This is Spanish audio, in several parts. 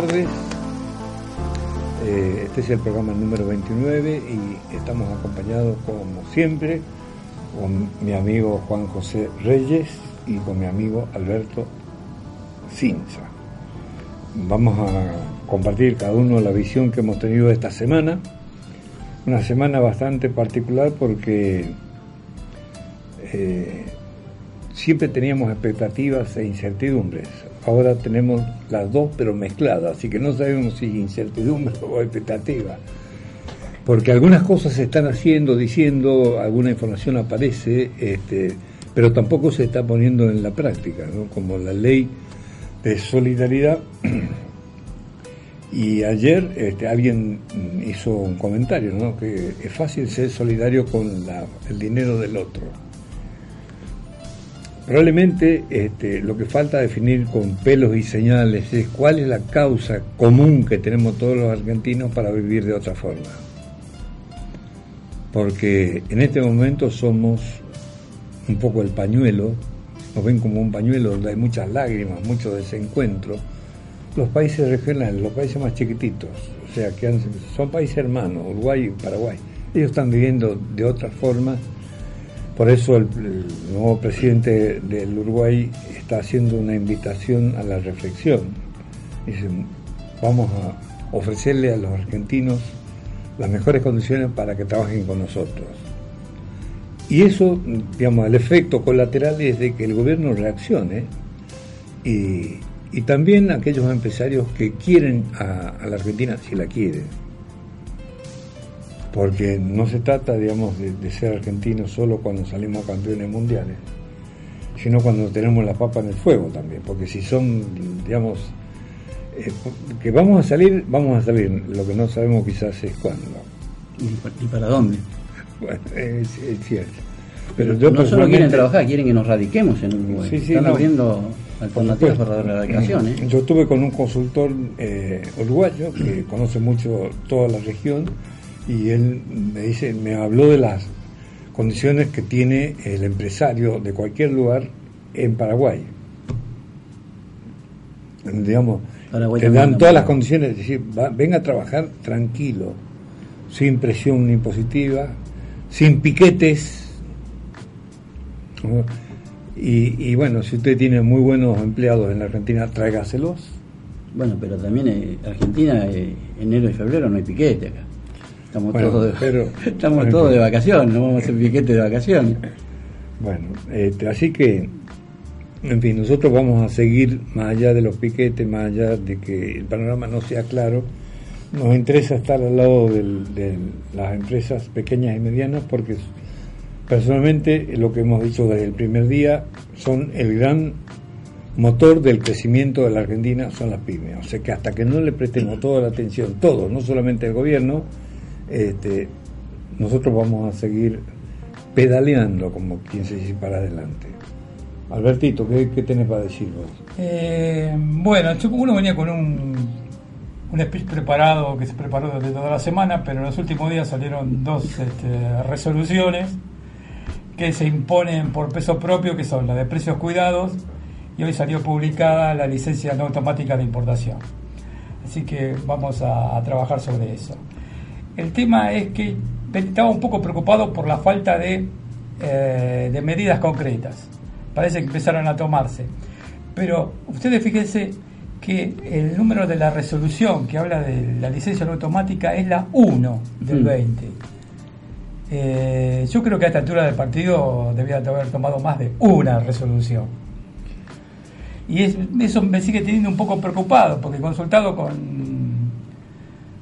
tardes. Eh, este es el programa número 29 y estamos acompañados como siempre con mi amigo Juan José Reyes y con mi amigo Alberto Cinza. Vamos a compartir cada uno la visión que hemos tenido esta semana. Una semana bastante particular porque eh, siempre teníamos expectativas e incertidumbres. Ahora tenemos las dos, pero mezcladas, así que no sabemos si incertidumbre o expectativa. Porque algunas cosas se están haciendo, diciendo, alguna información aparece, este, pero tampoco se está poniendo en la práctica, ¿no? como la ley de solidaridad. Y ayer este, alguien hizo un comentario, ¿no? que es fácil ser solidario con la- el dinero del otro. Probablemente este, lo que falta definir con pelos y señales es cuál es la causa común que tenemos todos los argentinos para vivir de otra forma. Porque en este momento somos un poco el pañuelo, nos ven como un pañuelo donde hay muchas lágrimas, mucho desencuentro. Los países regionales, los países más chiquititos, o sea, que han- son países hermanos, Uruguay y Paraguay, ellos están viviendo de otra forma por eso el, nuevo presidente del Uruguay está haciendo una invitación a la reflexión. Dice, vamos a ofrecerle a los argentinos las mejores condiciones para que trabajen con nosotros. Y eso, digamos, el efecto colateral es de que el gobierno reaccione y, también aquellos empresarios que quieren a la Argentina, si la quieren, porque no se trata, digamos, de, de ser argentinos solo cuando salimos campeones mundiales, sino cuando tenemos la papa en el fuego también, porque si son, digamos, eh, que vamos a salir, vamos a salir, lo que no sabemos quizás es cuándo. ¿Y, pa- y para dónde? Bueno, es, es cierto. Pero yo no solo quieren trabajar, quieren que nos radiquemos en Uruguay. Sí, sí, Están no. abriendo alternativas para la radicación. ¿eh? Yo estuve con un consultor eh, uruguayo que conoce mucho toda la región y él me dice, me habló de las condiciones que tiene el empresario de cualquier lugar en Paraguay. Digamos, Paraguay te dan todas las condiciones, es decir, va- venga a trabajar tranquilo, sin presión impositiva, sin piquetes. y bueno, si usted tiene muy buenos empleados en la Argentina, tráigaselos. Bueno, pero también eh, Argentina, eh, enero y febrero no hay piquete acá. Estamos Bueno, todos, de, pero- estamos bueno, todos de pero- vacaciones, no vamos a hacer piquete de vacaciones. Bueno, este, así que, en fin, nosotros vamos a seguir más allá de los piquetes, más allá de que el panorama no sea claro. Nos interesa estar al lado del- de las empresas pequeñas y medianas porque personalmente lo que hemos dicho desde el primer día son el gran motor del crecimiento de la Argentina son las pymes. O sea que hasta que no le prestemos toda la atención, todos, no solamente el gobierno, este, nosotros vamos a seguir pedaleando como quien se dice para adelante. Albertito, ¿qué, qué tenés para decir vos? Eh, bueno, uno venía con un, speech preparado que se preparó durante toda la semana, pero en los últimos días salieron dos este, resoluciones que se imponen por peso propio, que son la de precios cuidados, y hoy salió publicada la licencia no automática de importación. Así que vamos a trabajar sobre eso. El tema es que estaba un poco preocupado por la falta de, eh, de medidas concretas. Parece que empezaron a tomarse. Pero ustedes fíjense que el número de la resolución que habla de la licencia automática es la 1 del Mm. 20. Eh, yo creo que a esta altura del partido debía de haber tomado más de una resolución. Y eso me sigue teniendo un poco preocupado, porque he consultado con,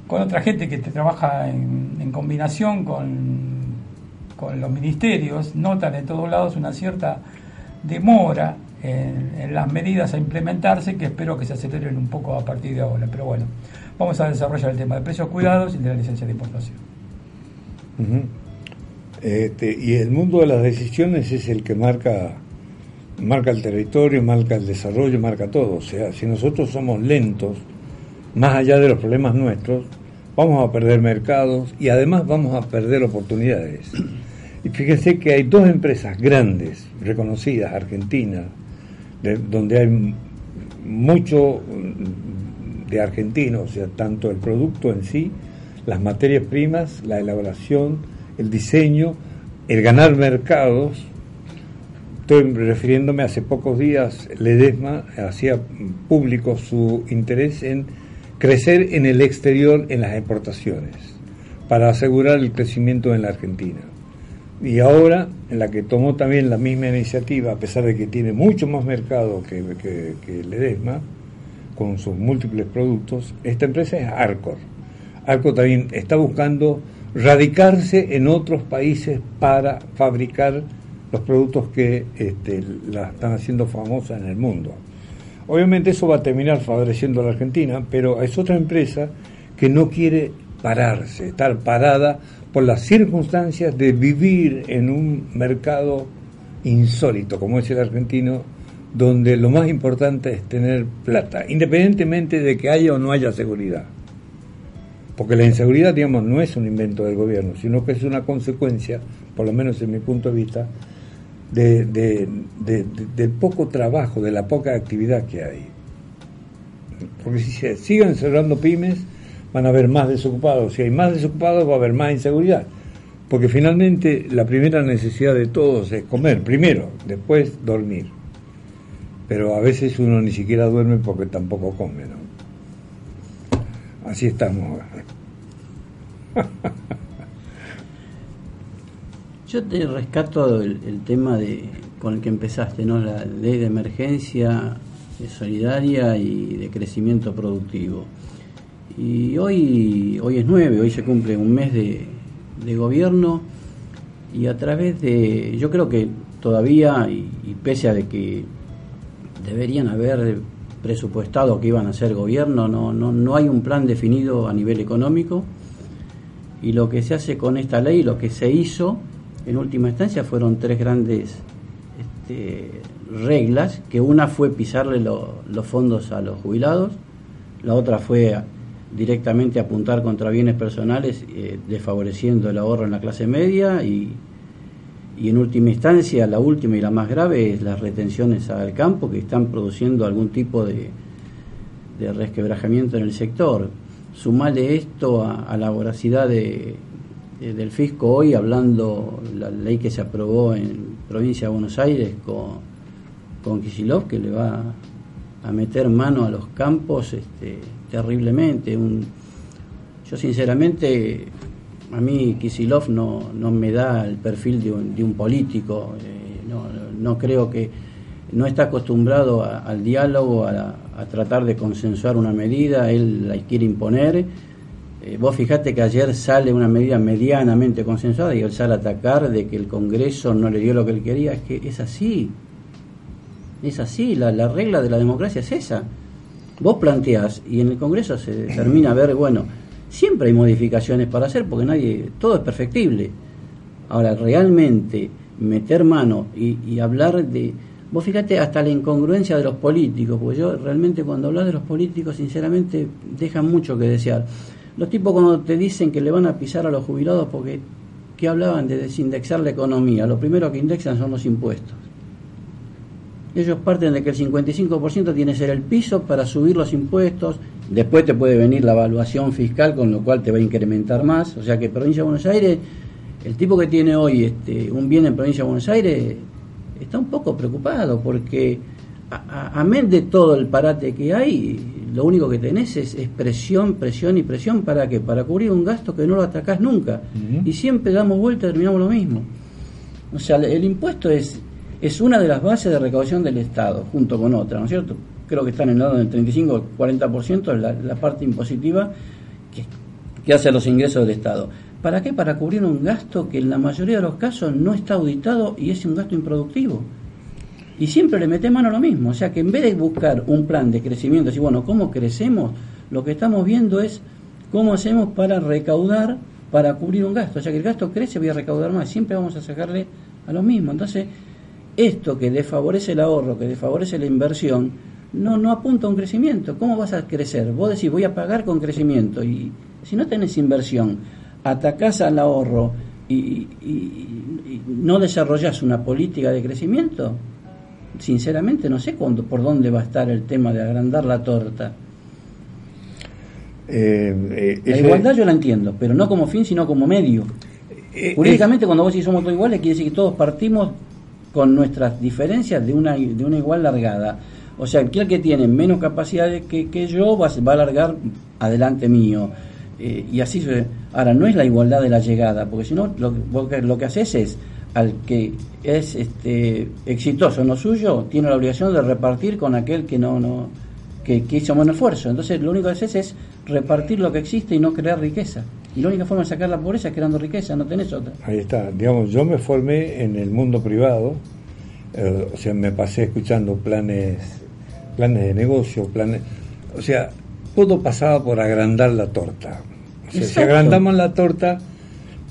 con otra gente que te trabaja en, en combinación con, con los ministerios, notan en todos lados una cierta demora en, las medidas a implementarse que espero que se aceleren un poco a partir de ahora. Pero bueno, vamos a desarrollar el tema de precios cuidados y de la licencia de importación. este, y el mundo de las decisiones es el que marca marca el territorio, marca el desarrollo, marca todo. O sea, si nosotros somos lentos, más allá de los problemas nuestros, vamos a perder mercados y además vamos a perder oportunidades. Y fíjense que hay dos empresas grandes, reconocidas, argentinas, donde hay mucho de argentino, o sea, tanto el producto en sí, las materias primas, la elaboración, el diseño, el ganar mercados. Estoy refiriéndome hace pocos días, Ledesma hacía público su interés en crecer en el exterior en las exportaciones, para asegurar el crecimiento en la Argentina y ahora en la que tomó también la misma iniciativa, a pesar de que tiene mucho más mercado que, que, Ledesma, con sus múltiples productos, esta empresa es Arcor. Arcor también está buscando radicarse en otros países para fabricar los productos que este, la están haciendo famosa en el mundo. Obviamente eso va a terminar favoreciendo a la Argentina, pero es otra empresa que no quiere pararse, estar parada por las circunstancias de vivir en un mercado insólito como es el argentino, donde lo más importante es tener plata, independientemente de que haya o no haya seguridad. Porque la inseguridad, digamos, no es un invento del gobierno, sino que es una consecuencia, por lo menos en mi punto de vista, de, del poco trabajo, de la poca actividad que hay. Porque si se siguen cerrando pymes, van a haber más desocupados. Si hay más desocupados, va a haber más inseguridad. Porque finalmente la primera necesidad de todos es comer, primero, después dormir. Pero a veces uno ni siquiera duerme porque tampoco come, ¿no? Así estamos. Yo te rescato el, tema de con el que empezaste, ¿no? La ley de emergencia solidaria y de crecimiento productivo. Y hoy, hoy es 9, hoy se cumple un mes de, gobierno y a través de, yo creo que todavía, y, pese a que deberían haber presupuestado que iban a ser gobierno, no, no, no hay un plan definido a nivel económico y lo que se hace con esta ley, lo que se hizo en última instancia fueron tres grandes este, reglas, que una fue pisarle los fondos a los jubilados, la otra fue directamente apuntar contra bienes personales, eh, desfavoreciendo el ahorro en la clase media y, en última instancia, la última y la más grave es las retenciones al campo que están produciendo algún tipo de, de resquebrajamiento en el sector. Sumale esto a, la voracidad de, del fisco hoy, hablando la ley que se aprobó en provincia de Buenos Aires con, con que le va a meter mano a los campos este, terriblemente. Un, yo sinceramente, a mí Kisilov no, no me da el perfil de un, de un político, eh, no, no, creo que no está acostumbrado al diálogo, a, a, tratar de consensuar una medida, él la quiere imponer. Eh, vos fijate que ayer sale una medida medianamente consensuada y él sale a atacar de que el Congreso no le dio lo que él quería, es que es así, es así, la, la regla de la democracia es esa vos planteás y en el Congreso se termina a ver, bueno, siempre hay modificaciones para hacer porque nadie, todo es perfectible. Ahora, realmente meter mano y, hablar de... Vos fíjate hasta la incongruencia de los políticos, porque yo realmente cuando hablas de los políticos, sinceramente, dejan mucho que desear. Los tipos cuando te dicen que le van a pisar a los jubilados porque, ¿qué hablaban de desindexar la economía? Lo primero que indexan son los impuestos. Ellos parten de que el 55% tiene que ser el piso para subir los impuestos, después te puede venir la evaluación fiscal, con lo cual te va a incrementar más. O sea que Provincia de Buenos Aires, el tipo que tiene hoy este, un bien en Provincia de Buenos Aires, está un poco preocupado porque, amén de todo el parate que hay, lo único que tenés es, presión, presión y presión para que para cubrir un gasto que no lo atacás nunca. Y siempre damos vuelta y terminamos lo mismo. O sea, el impuesto es es una de las bases de recaudación del Estado, junto con otra, ¿no es cierto? Creo que están en el lado del 35-40%, la, la parte impositiva que, que hace a los ingresos del Estado. ¿Para qué? Para cubrir un gasto que en la mayoría de los casos no está auditado y es un gasto improductivo. Y siempre le mete mano a lo mismo. O sea que en vez de buscar un plan de crecimiento, y bueno, ¿cómo crecemos? Lo que estamos viendo es cómo hacemos para recaudar, para cubrir un gasto. O sea que el gasto crece, voy a recaudar más. Siempre vamos a sacarle a lo mismo. Entonces, esto que desfavorece el ahorro, que desfavorece la inversión, no, no apunta a un crecimiento. ¿Cómo vas a crecer? Vos decís, voy a pagar con crecimiento. Y si no tenés inversión, atacás al ahorro y no desarrollás una política de crecimiento, sinceramente no sé cuándo, por dónde va a estar el tema de agrandar la torta. Eh, eh, La igualdad yo la entiendo, pero no como fin, sino como medio. eh, Jurídicamente, cuando vos decís somos todos iguales, quiere decir que todos partimos con nuestras diferencias de una, de una igual largada. O sea, aquel que tiene menos capacidades que, que yo va, a- va a largar adelante mío. Eh, y así se- Ahora, no es la igualdad de la llegada, porque si no, lo, lo que haces es, al que es este, exitoso en lo suyo, tiene la obligación de repartir con aquel que no, no que, que hizo menos esfuerzo. Entonces, lo único que haces es repartir lo que existe y no crear riqueza. Y la única forma de sacar la pobreza es creando riqueza, no tenés otra. Ahí está, digamos, yo me formé en el mundo privado, eh, o sea, me pasé escuchando planes, planes de negocio, planes, o sea, todo pasaba por agrandar la torta. O sea, si agrandamos la torta,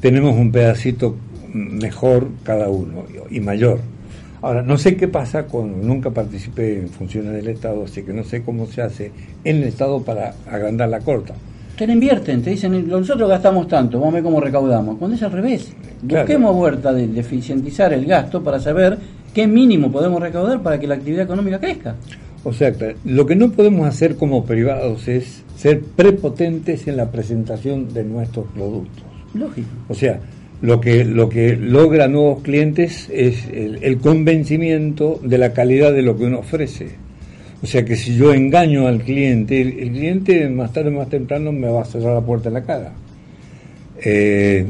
tenemos un pedacito mejor cada uno y mayor. Ahora, no sé qué pasa con, nunca participé en funciones del Estado, así que no sé cómo se hace en el Estado para agrandar la corta. Te la invierten, te dicen, nosotros gastamos tanto, vamos a ver cómo recaudamos. Cuando es al revés, Claro. busquemos vuelta de, de eficientizar el gasto para saber qué mínimo podemos recaudar para que la actividad económica crezca. O sea, lo que no podemos hacer como privados es ser prepotentes en la presentación de nuestros productos. Lógico. O sea, lo que, lo que logra nuevos clientes es el, convencimiento de la calidad de lo que uno ofrece. O sea que si yo engaño al cliente, el, el cliente más tarde o más temprano me va a cerrar la puerta en la cara. Eh,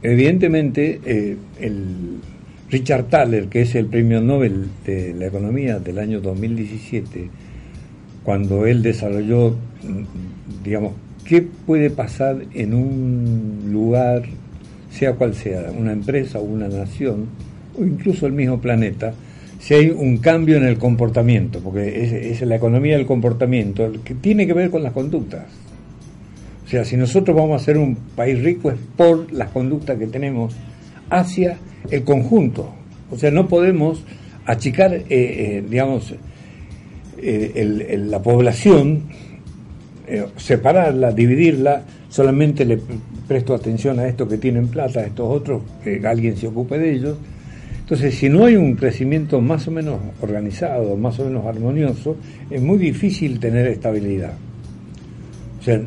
evidentemente, eh, el Richard Thaler, que es el premio Nobel de la Economía del año 2017, cuando él desarrolló, mm, digamos, qué puede pasar en un lugar, sea cual sea, una empresa o una nación, o incluso el mismo planeta, si hay un cambio en el comportamiento, porque es, la economía del comportamiento, que tiene que ver con las conductas. O sea, si nosotros vamos a ser un país rico es por las conductas que tenemos hacia el conjunto. O sea, no podemos achicar, eh, eh, digamos, eh, la población, eh, separarla, dividirla, solamente le presto atención a estos que tienen plata, a estos otros, que alguien se ocupe de ellos. Entonces, si no hay un crecimiento más o menos organizado, más o menos armonioso, es muy difícil tener estabilidad. O sea,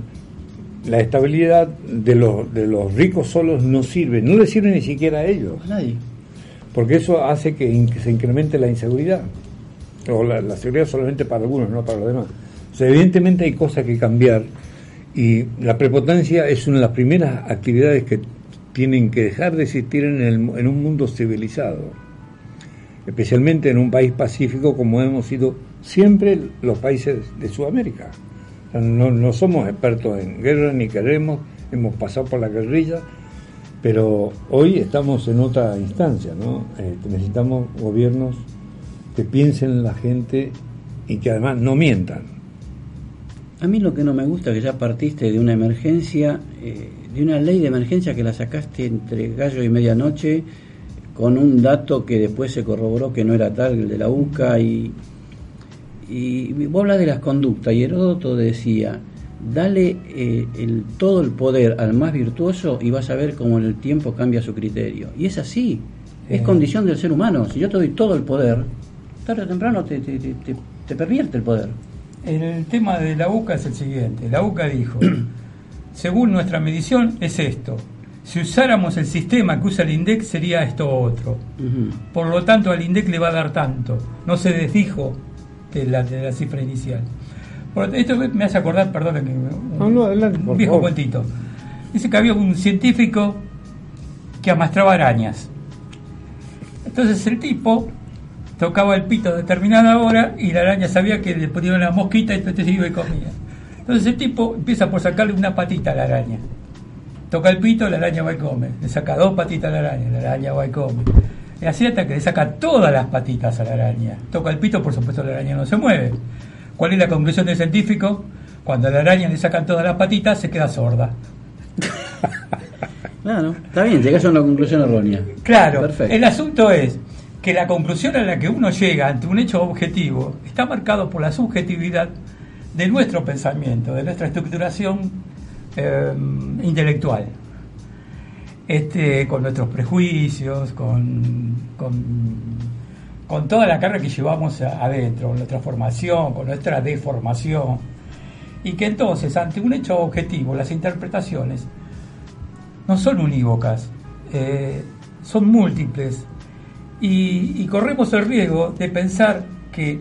la estabilidad de los, de los ricos solos no sirve, no le sirve ni siquiera a ellos, A nadie. porque eso hace que, in- que se incremente la inseguridad, o la, la seguridad solamente para algunos, no para los demás. O sea, evidentemente hay cosas que cambiar y la prepotencia es una de las primeras actividades que tienen que dejar de existir en, el, en un mundo civilizado, especialmente en un país pacífico como hemos sido siempre los países de Sudamérica. No somos expertos en guerra ni queremos, hemos pasado por la guerrilla, pero hoy estamos en otra instancia, ¿no? Eh, necesitamos gobiernos que piensen en la gente y que además no mientan. A mí lo que no me gusta es que ya partiste de una emergencia, eh, de una ley de emergencia que la sacaste entre gallo y medianoche con un dato que después se corroboró que no era tal, el de la UCA, y, y vos hablas de las conductas, y Heródoto decía, dale eh, el, todo el poder al más virtuoso y vas a ver cómo en el tiempo cambia su criterio. Y es así, es condición del ser humano. Si yo te doy todo el poder, tarde o temprano te, te, te, te- te pervierte el poder. El tema de la UCA es el siguiente. La UCA dijo, según nuestra medición es esto. Si usáramos el sistema que usa el INDEC sería esto otro. Ujú. Por lo tanto, al INDEC le va a dar tanto. No se desdijo de la, de la cifra inicial. Por- esto me hace acordar, perdón, un, No, no, adelante, un viejo favor. cuentito. Dice que había un científico que amastraba arañas. Entonces el tipo tocaba el pito a determinada hora y la araña sabía que le ponían una mosquita y entonces iba y comía. Entonces el tipo empieza por sacarle una patita a la araña. Toca el pito, la araña va y come. Le saca dos patitas a la araña, la araña va y come. Y así hasta que le saca todas las patitas a la araña. Toca el pito, por supuesto la araña no se mueve. ¿Cuál es la conclusión del científico? Cuando a la araña le sacan todas las patitas, se queda sorda. Claro, está bien, llegas a una conclusión errónea. Claro, Perfecto. el asunto es que la conclusión a la que uno llega ante un hecho objetivo está marcado por la subjetividad de nuestro pensamiento, de nuestra estructuración eh, intelectual. Este, con nuestros prejuicios, con, con, toda la carga que llevamos adentro, con nuestra formación, con nuestra deformación. Y que entonces, ante un hecho objetivo, las interpretaciones no son unívocas, eh, son múltiples y, y corremos el riesgo de pensar que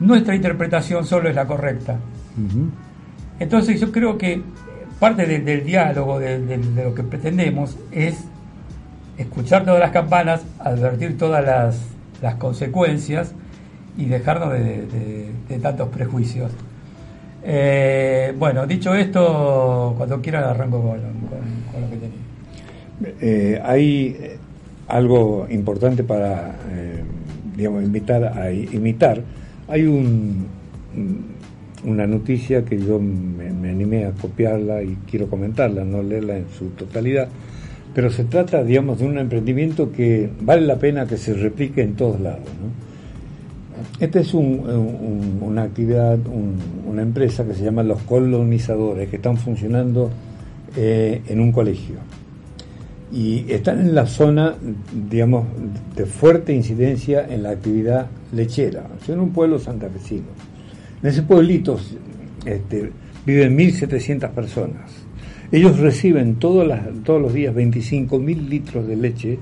nuestra interpretación solo es la correcta. Entonces yo creo que parte de- del diálogo, de, de- de lo que pretendemos, es escuchar todas las campanas, advertir todas las, las consecuencias y dejarnos de, de- de tantos prejuicios. Eh, bueno, dicho esto, cuando quieran arranco con, con- con lo que tenía. Eh, hay algo importante para, eh, digamos, invitar a imitar. Hay un, un- una noticia que yo me, animé a copiarla y quiero comentarla, no leerla en su totalidad, pero se trata, digamos, de un emprendimiento que vale la pena que se replique en todos lados. Esta es un- un- una actividad, un- una empresa que se llama Los Colonizadores, que están funcionando eh, en un colegio y están en la zona, digamos, de fuerte incidencia en la actividad lechera. Son un pueblo santafesino. En ese pueblito este, viven 1.700 personas. Ellos reciben todos los días 25.000 litros de leche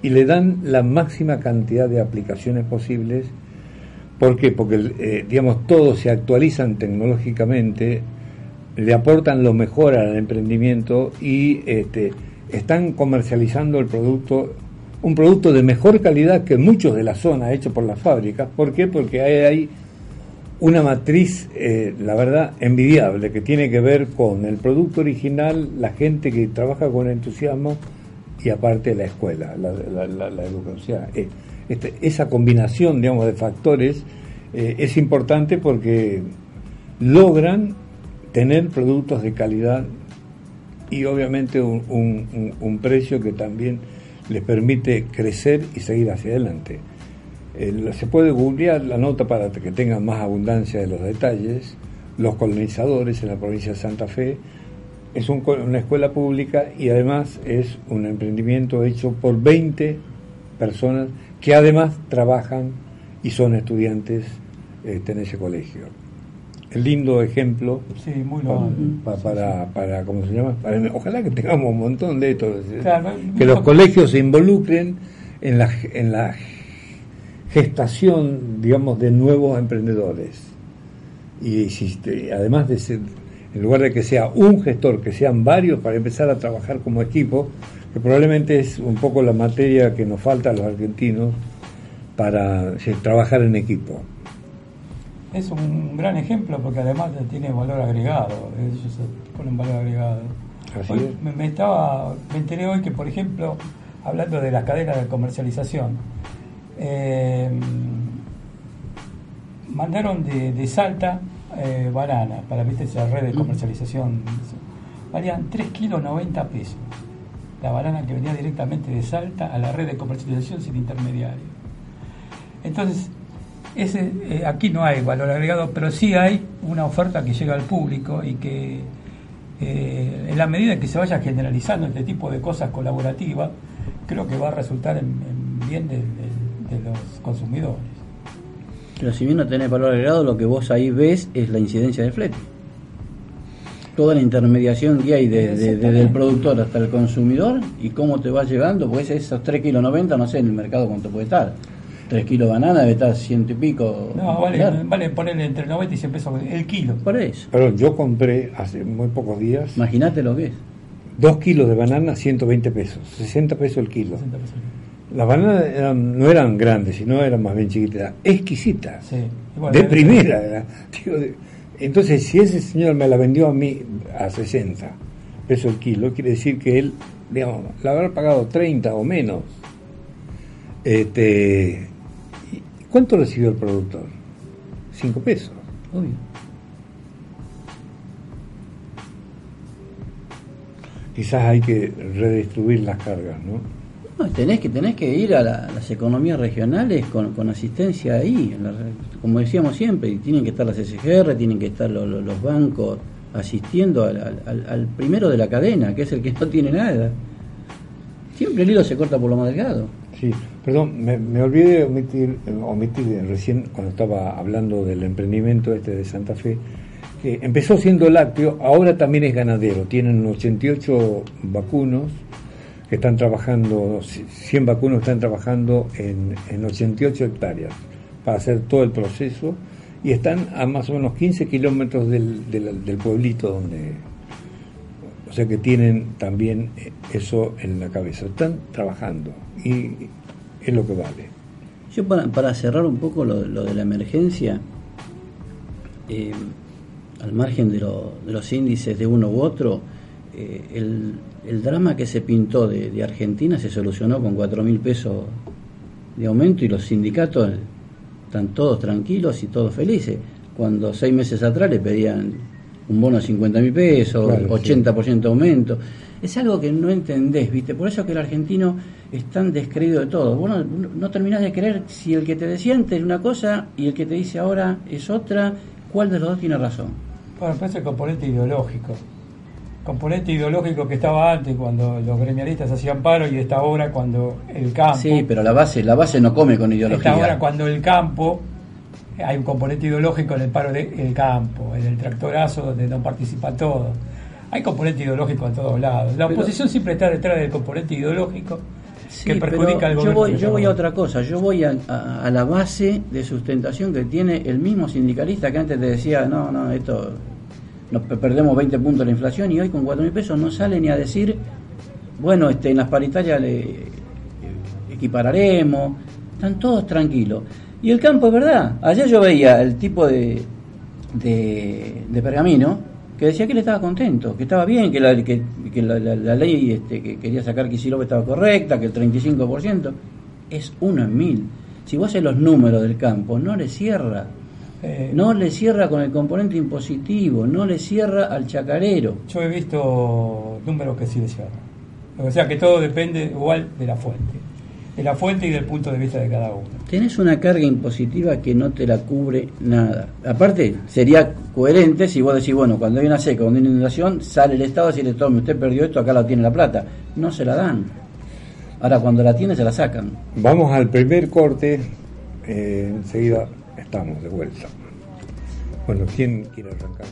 y le dan la máxima cantidad de aplicaciones posibles. ¿Por qué? Porque, eh, digamos, todos se actualizan tecnológicamente, le aportan lo mejor al emprendimiento y este, están comercializando el producto, un producto de mejor calidad que muchos de la zona hecho por las fábricas. ¿Por qué? Porque hay, hay una matriz, eh, la verdad, envidiable, que tiene que ver con el producto original, la gente que trabaja con entusiasmo y aparte la escuela, la, educación. Eh, este, esa combinación, digamos, de factores eh, es importante porque logran tener productos de calidad y obviamente un, precio que también les permite crecer y seguir hacia adelante. El- se puede googlear la nota para que tengan más abundancia de los detalles. Los colonizadores en la provincia de Santa Fe es un una escuela pública y además es un emprendimiento hecho por 20 personas que además trabajan y son estudiantes este, en ese colegio. Lindo ejemplo Sí, muy pa- loable. pa- para, para, ¿cómo se llama? Para- ojalá que tengamos un montón de. Claro, que los colegios se involucren en la, en la gestación, digamos, de nuevos emprendedores. Y si te- además de ser, en lugar de que sea un gestor, que sean varios para empezar a trabajar como equipo, que probablemente es un poco la materia que nos falta a los argentinos para sí, trabajar en equipo. Es un gran ejemplo porque además tiene valor agregado, ellos ponen valor agregado. Hoy me, me estaba, me enteré hoy que, por ejemplo, hablando de las cadenas de comercialización, eh, mandaron de, de Salta eh, banana para ¿viste, esa red de comercialización. Valían 3 kilos 90 pesos. La banana que venía directamente de Salta a la red de comercialización sin intermediario. Entonces, ese, eh, aquí no hay valor agregado, pero sí hay una oferta que llega al público y que eh, en la medida que se vaya generalizando este tipo de cosas colaborativas, creo que va a resultar en, en bien de, los consumidores. Pero si bien no tenés valor agregado, lo que vos ahí ves es la incidencia del flete. Toda la intermediación que hay de- de- desde el productor hasta el consumidor y cómo te va llegando, pues esos 3 kilos 90, no sé en el mercado cuánto puede estar. 3 kilos de banana debe estar ciento y pico. No, vale, vale ponerle entre 90 y 100 pesos el kilo. Por eso. Pero yo compré hace muy pocos días Imagínate lo que es. dos kilos de banana, 120 pesos, 60 pesos el kilo. 60 pesos. Las bananas eran- no eran grandes, sino eran más bien chiquitas, exquisitas, Sí. Bueno, de eh, primera. de- entonces, si ese señor me la vendió a mí a 60 pesos el kilo, quiere decir que él, digamos, la habrá pagado 30 o menos. Este, ¿y ¿Cuánto recibió el productor? 5 pesos. Obvio. Quizás hay que redistribuir las cargas, ¿no? Tenés que tenés que ir a, la- a las economías regionales con, con asistencia ahí, como decíamos siempre, tienen que estar las SGR, tienen que estar lo- lo- los bancos asistiendo al- al primero de la cadena, que es el que no tiene nada. Siempre el hilo se corta por lo más delgado. Sí, perdón, me, olvidé omitir, omitir recién cuando estaba hablando del emprendimiento este de Santa Fe, que empezó siendo lácteo, ahora también es ganadero, tienen 88 vacunos que están trabajando, 100 vacunos están trabajando en, en 88 hectáreas para hacer todo el proceso y están a más o menos 15 kilómetros del, del pueblito donde... O sea que tienen también eh, eso en la cabeza. Están trabajando y es lo que vale. Yo para, para cerrar un poco lo, de la emergencia, eh, al margen de, lo- de los índices de uno u otro, eh, el, el drama que se pintó de, de Argentina se solucionó con cuatro mil pesos de aumento y los sindicatos están todos tranquilos y todos felices. Cuando seis meses atrás le pedían un bono de 50 mil pesos, Claro, 80% de aumento. Es algo que no entendés, ¿viste? Por eso que el argentino es tan descreído de todo. Vos no, no terminás de creer si el que te decía antes es una cosa y el que te dice ahora es otra, ¿cuál de los dos tiene razón? Bueno, es el componente ideológico. Componente ideológico que estaba antes cuando los gremialistas hacían paro y está ahora cuando el campo. Sí, pero la base, la base no come con está ideología. ahora cuando el campo. Hay un componente ideológico en el paro del campo, en el tractorazo donde no participa todo. Hay componente ideológico en todos lados. La Pero- oposición siempre está detrás del componente ideológico Sí, que perjudica al yo gobierno. voy, yo voy a otra cosa, yo voy a, a- a la base de sustentación que tiene el mismo sindicalista que antes te decía, no, no, esto, nos pe- perdemos 20 puntos de la inflación y hoy con 4 mil pesos no sale ni a decir, bueno, este, en las paritarias le equipararemos, están todos tranquilos. Y el campo es verdad, ayer yo veía el tipo de, de, de pergamino que decía que él estaba contento, que estaba bien, que la, que, que la, la- la ley este, que quería sacar Kicillof estaba correcta, que el 35% es uno en mil. Si vos haces los números del campo, no le cierra. Eh, No le cierra con el componente impositivo, no le cierra al chacarero. Yo he visto números que sí le cierran. O sea que todo depende igual de la fuente. De la fuente y del punto de vista de cada uno. Tenés una carga impositiva que no te la cubre nada. Aparte, sería coherente si vos decís, bueno, cuando hay una seca, cuando hay una inundación, sale el Estado a decirle, tome, usted perdió esto, acá la tiene la plata. No se la dan. Ahora, cuando la tiene, se la sacan. Vamos al primer corte, eh, enseguida estamos de vuelta. Bueno, ¿quién quiere arrancar?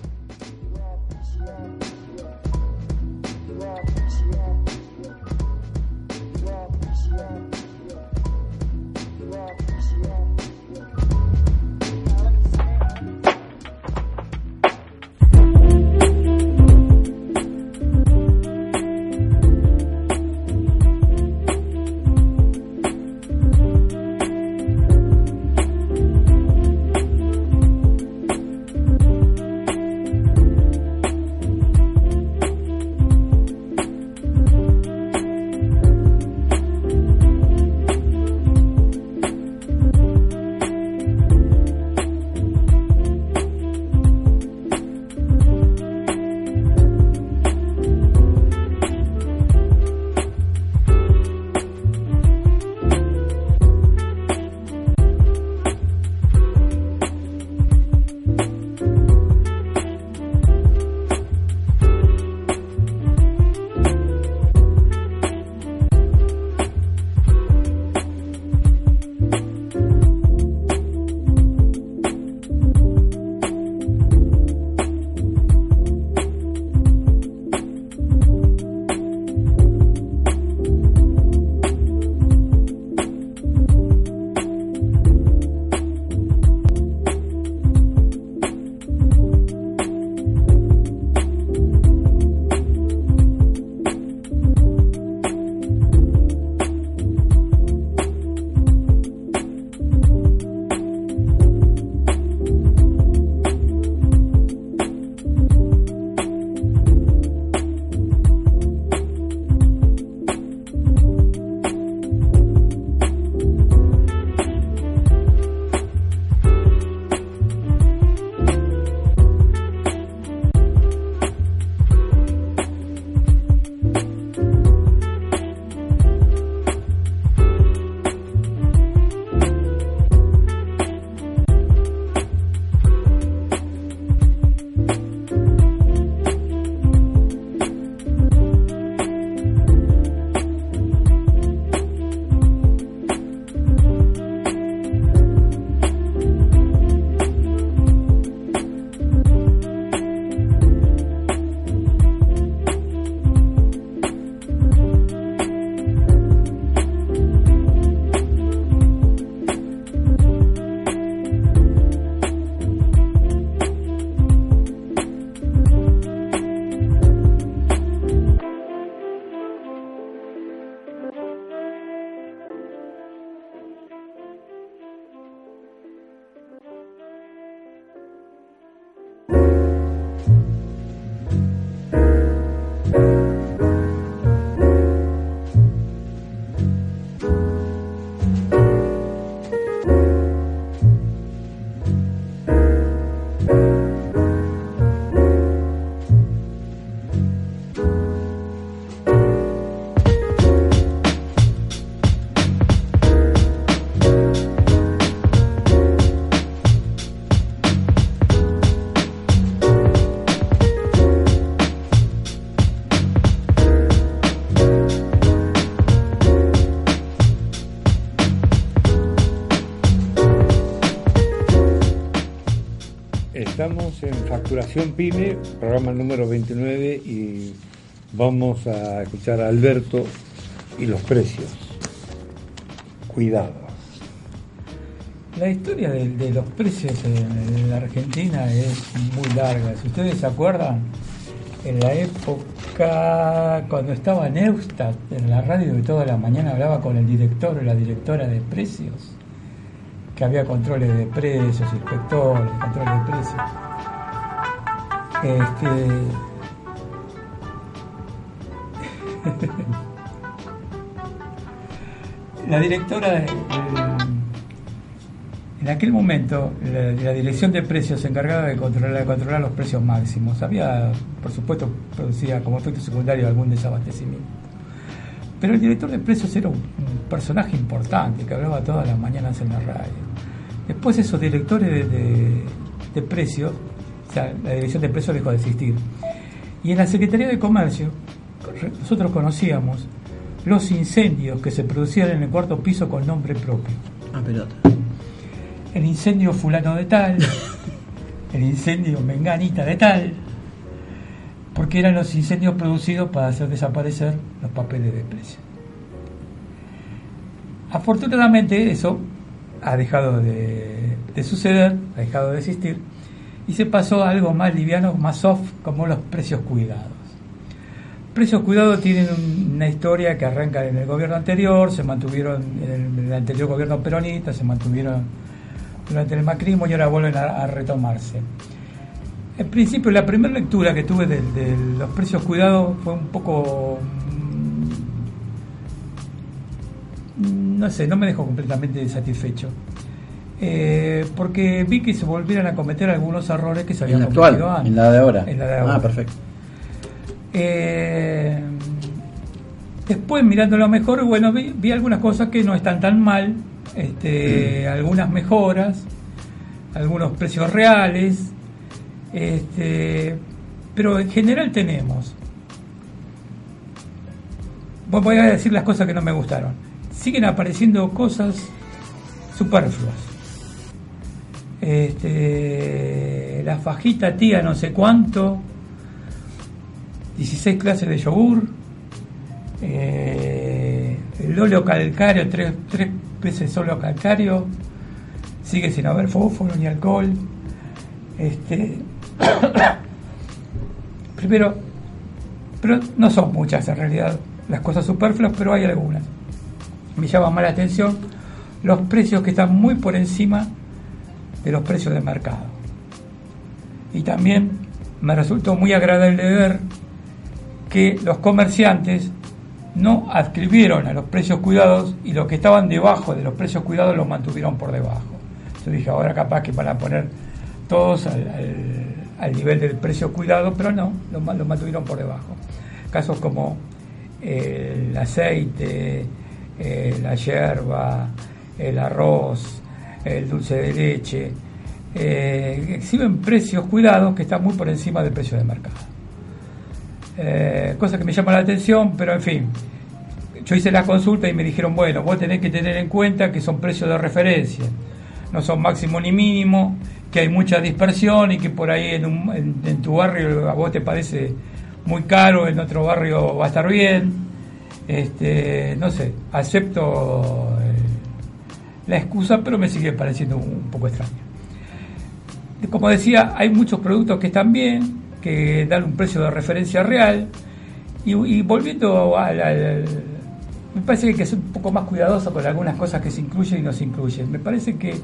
En Facturación Pyme, programa número 29 y vamos a escuchar a Alberto y los precios. Cuidado. La historia de, los precios en, la Argentina es muy larga. Si ustedes se acuerdan, en la época cuando estaba Neustadt en la radio y toda la mañana hablaba con el director o la directora de precios, que había controles de precios, inspectores, controles de precios. Este, la directora en aquel momento, la, dirección de precios se encargaba de controlar, de controlar los precios máximos. Había, por supuesto, producía como efecto secundario algún desabastecimiento. Pero el director de precios era un, personaje importante que hablaba todas las mañanas en la radio. Después esos directores de, precios, o sea, la dirección de precios dejó de existir. Y en la Secretaría de Comercio nosotros conocíamos los incendios que se producían en el cuarto piso con nombre propio. Ah, pelota el incendio fulano de tal, el incendio menganita de tal, porque eran los incendios producidos para hacer desaparecer los papeles de precio. Afortunadamente eso ha dejado de, suceder, ha dejado de existir, y se pasó algo más liviano, más soft, como los precios cuidados. Precios cuidados tienen una historia que arranca en el gobierno anterior, se mantuvieron en el anterior gobierno peronista, se mantuvieron durante el macrismo y ahora vuelven a, retomarse. En principio, la primera lectura que tuve de, los precios cuidados fue un poco. Mm, no sé, no me dejó completamente satisfecho. Eh, porque vi que se volvieran a cometer algunos errores que se habían cometido antes. En la de ahora. En la de ahora. Ah, perfecto. Eh, después, mirándolo mejor, bueno, vi, vi, algunas cosas que no están tan mal este, algunas mejoras, algunos precios reales, este, pero en general tenemos. Voy a decir las cosas que no me gustaron. Siguen apareciendo cosas superfluas. Este, la fajita tía no sé cuánto, 16 clases de yogur, eh, el óleo calcáreo, 3, 3 pese solo calcario, sigue sin haber fósforo ni alcohol. Este, primero, pero no son muchas en realidad las cosas superfluas, pero hay algunas. Me llama más la atención los precios que están muy por encima de los precios de mercado. Y también me resultó muy agradable ver que los comerciantes no adscribieron a los precios cuidados y los que estaban debajo de los precios cuidados los mantuvieron por debajo. Yo dije, ahora capaz que van a poner todos al, nivel del precio cuidado, pero no, los, mantuvieron por debajo. Casos como el aceite, eh, la hierba, el arroz, el dulce de leche, eh, exhiben precios cuidados que están muy por encima del precio de mercado. Eh, cosa que me llama la atención, pero en fin, yo hice la consulta y me dijeron, bueno, vos tenés que tener en cuenta que son precios de referencia, no son máximo ni mínimo, que hay mucha dispersión y que por ahí en, tu barrio a vos te parece muy caro, en otro barrio va a estar bien. Este, no sé, acepto la excusa, pero me sigue pareciendo un, poco extraño. Como decía, hay muchos productos que están bien, que dan un precio de referencia real. Y, volviendo al, me parece que hay que ser un poco más cuidadoso con algunas cosas que se incluyen y no se incluyen. Me parece que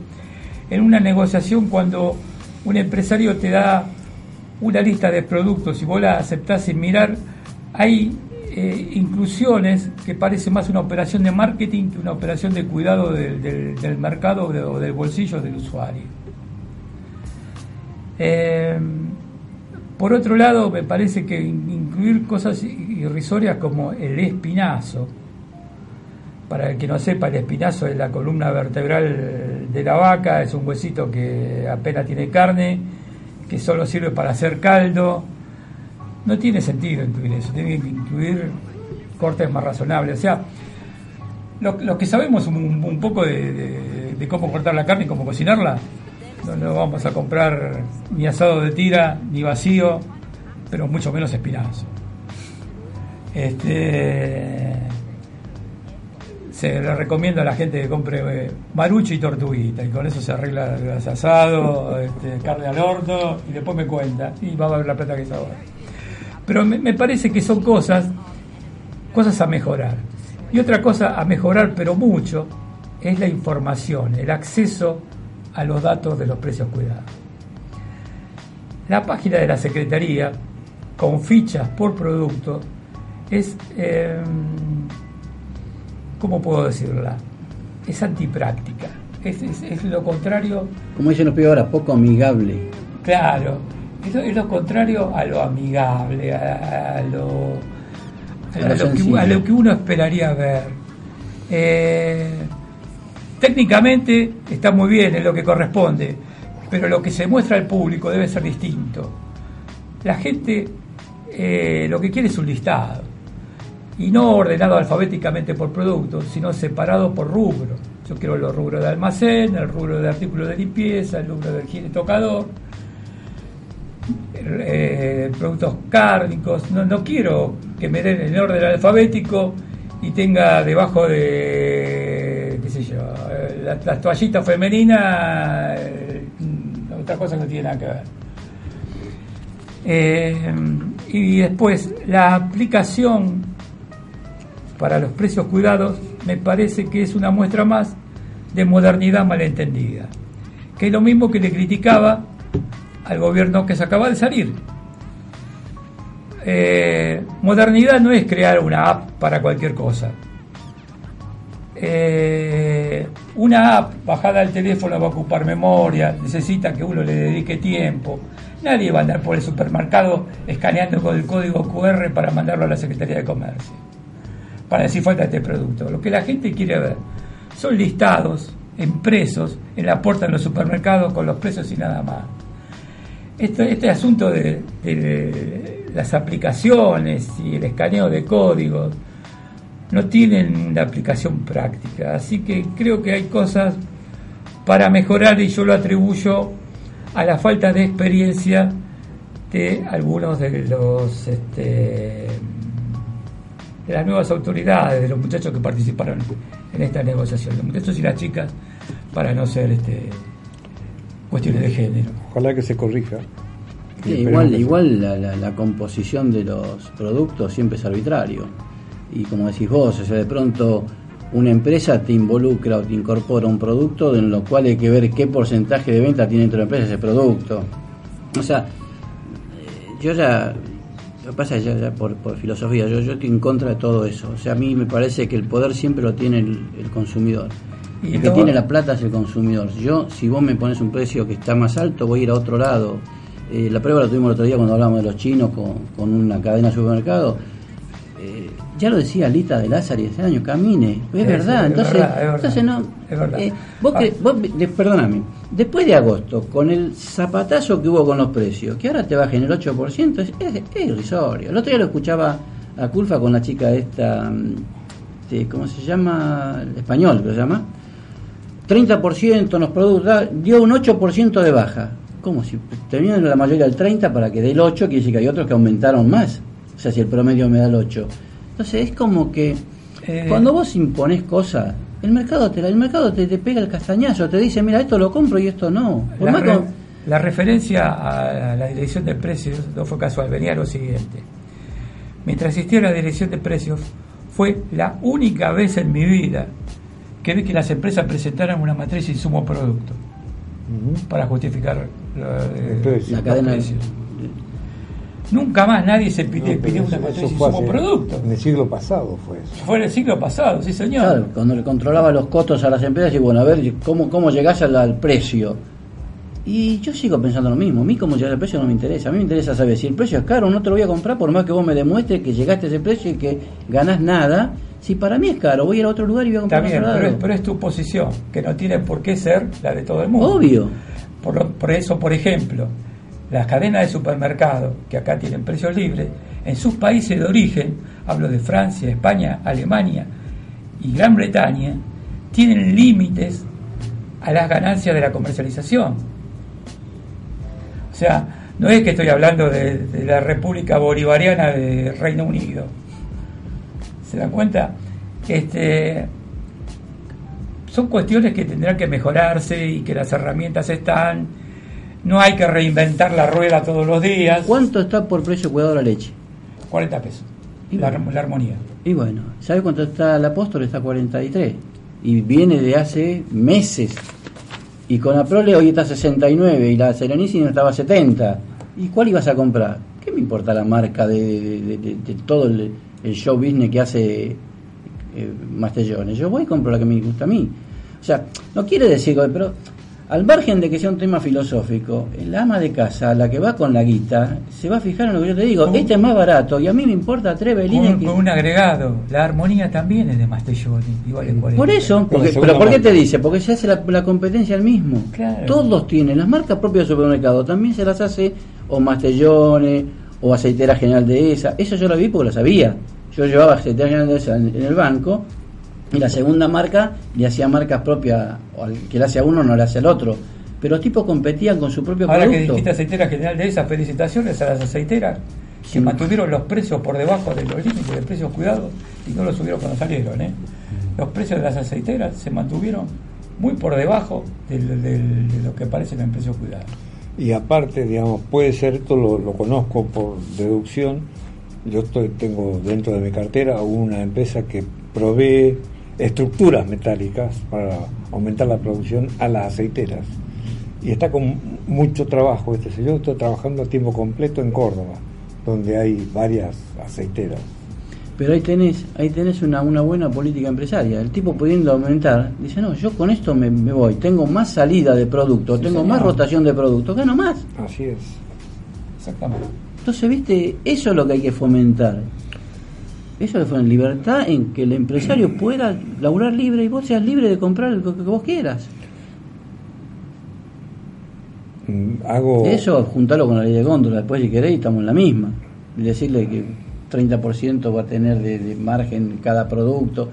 en una negociación cuando un empresario te da una lista de productos y vos la aceptás sin mirar, hay eh, inclusiones que parece más una operación de marketing que una operación de cuidado del, mercado o del bolsillo del usuario. Eh, por otro lado, me parece que incluir cosas irrisorias como el espinazo, para el que no sepa, el espinazo es la columna vertebral de la vaca, es un huesito que apenas tiene carne, que solo sirve para hacer caldo. No tiene sentido incluir eso, tiene que incluir cortes más razonables. O sea, lo que sabemos un, poco de, cómo cortar la carne y cómo cocinarla, no, vamos a comprar ni asado de tira, ni vacío, pero mucho menos espinazo. Este, se le recomiendo a la gente que compre eh, marucho y tortuguita y con eso se arregla el asado, este, carne al horno y después me cuenta y va a ver la plata que se ahorra. Pero me, me parece que son cosas, cosas a mejorar. Y otra cosa a mejorar, pero mucho, es la información, el acceso a los datos de los precios cuidados. La página de la Secretaría, con fichas por producto, es, eh, ¿cómo puedo decirla? Es antipráctica. Es, es- es lo contrario, Como dicen los ahora, poco amigable. claro, es lo, es lo contrario a lo amigable, a, a lo, a, A lo que, sencillo. a lo que uno esperaría ver. Eh, técnicamente está muy bien, es lo que corresponde, pero lo que se muestra al público debe ser distinto. La gente eh, lo que quiere es un listado, y no ordenado alfabéticamente por producto, sino separado por rubro. Yo quiero los rubros de almacén, el rubro de artículos de limpieza, el rubro de higiene tocador, eh, productos cárnicos. No, no quiero que me den en orden alfabético y tenga debajo de, qué sé yo, eh, la, la toallita femenina, eh, otra cosa no tiene nada que ver. Y después, la aplicación para los precios cuidados me parece que es una muestra más de modernidad malentendida, que es lo mismo que le criticaba al gobierno que se acaba de salir. Eh, modernidad no es crear una app para cualquier cosa. Eh, una app bajada al teléfono va a ocupar memoria, necesita que uno le dedique tiempo. Nadie va a andar por el supermercado escaneando con el código QR para mandarlo a la Secretaría de Comercio, para decir falta este producto. Lo que la gente quiere ver son listados impresos en la puerta de los supermercados con los precios y nada más. Este, asunto de, de las aplicaciones y el escaneo de códigos no tienen la aplicación práctica, así que creo que hay cosas para mejorar y yo lo atribuyo a la falta de experiencia de algunos de los este, de las nuevas autoridades, de los muchachos que participaron en esta negociación, los muchachos y las chicas, para no ser este, cuestiones de género. Ojalá que se corrija. Sí, igual igual la, la- la composición de los productos siempre es arbitrario. Y como decís vos, o sea, de pronto una empresa te involucra o te incorpora un producto en lo cual hay que ver qué porcentaje de venta tiene dentro de la empresa ese producto. O sea, eh, yo ya, lo que pasa es ya, ya por, por filosofía, yo, yo estoy en contra de todo eso. O sea, a mí me parece que el poder siempre lo tiene el, el consumidor. Y el que tiene la plata es el consumidor. Yo, si vos me pones un precio que está más alto, voy a ir a otro lado. Eh, la prueba la tuvimos el otro día cuando hablamos de los chinos con, con una cadena de supermercado. Eh, ya lo decía Lita de Lázaro ese año, camine. Es Sí, verdad, es entonces, verdad, es verdad. entonces no. Es verdad. eh, vos Ah. que- vos, de- perdóname, después de agosto, con el zapatazo que hubo con los precios, que ahora te bajen el 8%, es, es, es irrisorio. El otro día lo escuchaba a Culfa con la chica esta, mm, este, ¿cómo se llama? El español, que se llama. 30% en los productos, da- dio un 8% de baja. ¿Cómo? Si terminan la mayoría del 30 para que dé el 8, quiere decir que hay otros que aumentaron más. O sea, si el promedio me da el 8. Entonces es como que Eh. cuando vos imponés cosas, el mercado te el mercado te, te pega el castañazo, te dice, mira, esto lo compro y esto no. Por La, más re- la referencia a la dirección de precios no fue casual, venía lo siguiente. Mientras existía la dirección de precios, fue la única vez en mi vida que vi que las empresas presentaran una matriz insumo-producto para justificar eh, El la los cadena precios. Nunca más nadie se pide, No, pidió una matriz insumo-producto. En el siglo pasado fue eso. Fue en el siglo pasado, sí señor. Claro, cuando le controlaba los costos a las empresas y bueno, a ver cómo, cómo llegás al, al precio. Y yo sigo pensando lo mismo, a mí cómo llegar al precio no me interesa, a mí me interesa saber si el precio es caro no te lo voy a comprar por más que vos me demuestres que llegaste a ese precio y que ganás nada. Si para mí es caro, voy a ir a otro lugar y voy a comprar otro pero es, pero es tu posición, que no tiene por qué ser la de todo el mundo. Obvio. Por, lo- por eso, por ejemplo, las cadenas de supermercados, que acá tienen precios libres, en sus países de origen, hablo de Francia, España, Alemania y Gran Bretaña, tienen límites a las ganancias de la comercialización. O sea, no es que estoy hablando de, de la República Bolivariana de Reino Unido. ¿Se dan cuenta? Este, son cuestiones que tendrán que mejorarse y que las herramientas están. No hay que reinventar la rueda todos los días. ¿Cuánto está por precio cuidado la leche? 40 pesos. Y La, bueno. la armonía. Y bueno, ¿sabe cuánto está el apóstol? Está a 43. Y viene de hace meses. Y con la Prole hoy está a 69 y la Serenísima estaba a 70. ¿Y cuál ibas a comprar? ¿Qué me importa la marca de, de- de- de- de todo el, el show business que hace eh, Mastellones? Yo voy y compro la que me gusta a mí. O sea, no quiere decir, pero al margen de que sea un tema filosófico, el ama de casa, la que va con la guita, se va a fijar en lo que yo te digo. Este es más barato y a mí me importa tres velines Con, que... con un agregado. La armonía también es de Mastelloni. Igual en 40. Por eso, porque, pero ¿por qué te dice? Porque se hace la, la competencia al mismo. Claro. Todos tienen, las marcas propias del supermercado también se las hace o Mastellone o Aceitera General de esa. Eso yo lo vi porque lo sabía. Yo llevaba Aceitera General en, en el banco y la segunda marca le hacía marcas propias, o al que le hace a uno no le hace al otro. Pero los tipos competían con su propio Ahora que producto. dijiste aceitera general de esas, felicitaciones a las aceiteras que Sí. mantuvieron los precios por debajo de los límites de precios cuidados y no los subieron cuando salieron. ¿eh? Los precios de las aceiteras se mantuvieron muy por debajo de lo que aparecen en precios cuidados. Y aparte, digamos, puede ser, esto lo, lo conozco por deducción, yo estoy, tengo dentro de mi cartera una empresa que provee estructuras metálicas para aumentar la producción a las aceiteras. Y está con mucho trabajo este señor, estoy trabajando a tiempo completo en Córdoba, donde hay varias aceiteras. Pero ahí tenés, ahí tenés una, una buena política empresaria. El tipo pudiendo aumentar, dice, no, yo con esto me, me voy, tengo más salida de producto, tengo señor. más rotación de producto, gano más. Así es. Exactamente. Entonces, viste, eso es lo que hay que fomentar. Eso es fomentar libertad en que el empresario pueda laburar libre y vos seas libre de comprar lo que vos quieras. Mm, Hago... Eso, juntarlo con la ley de góndola, después si queréis estamos en la misma. Y decirle que 30% va a tener de, de margen cada producto.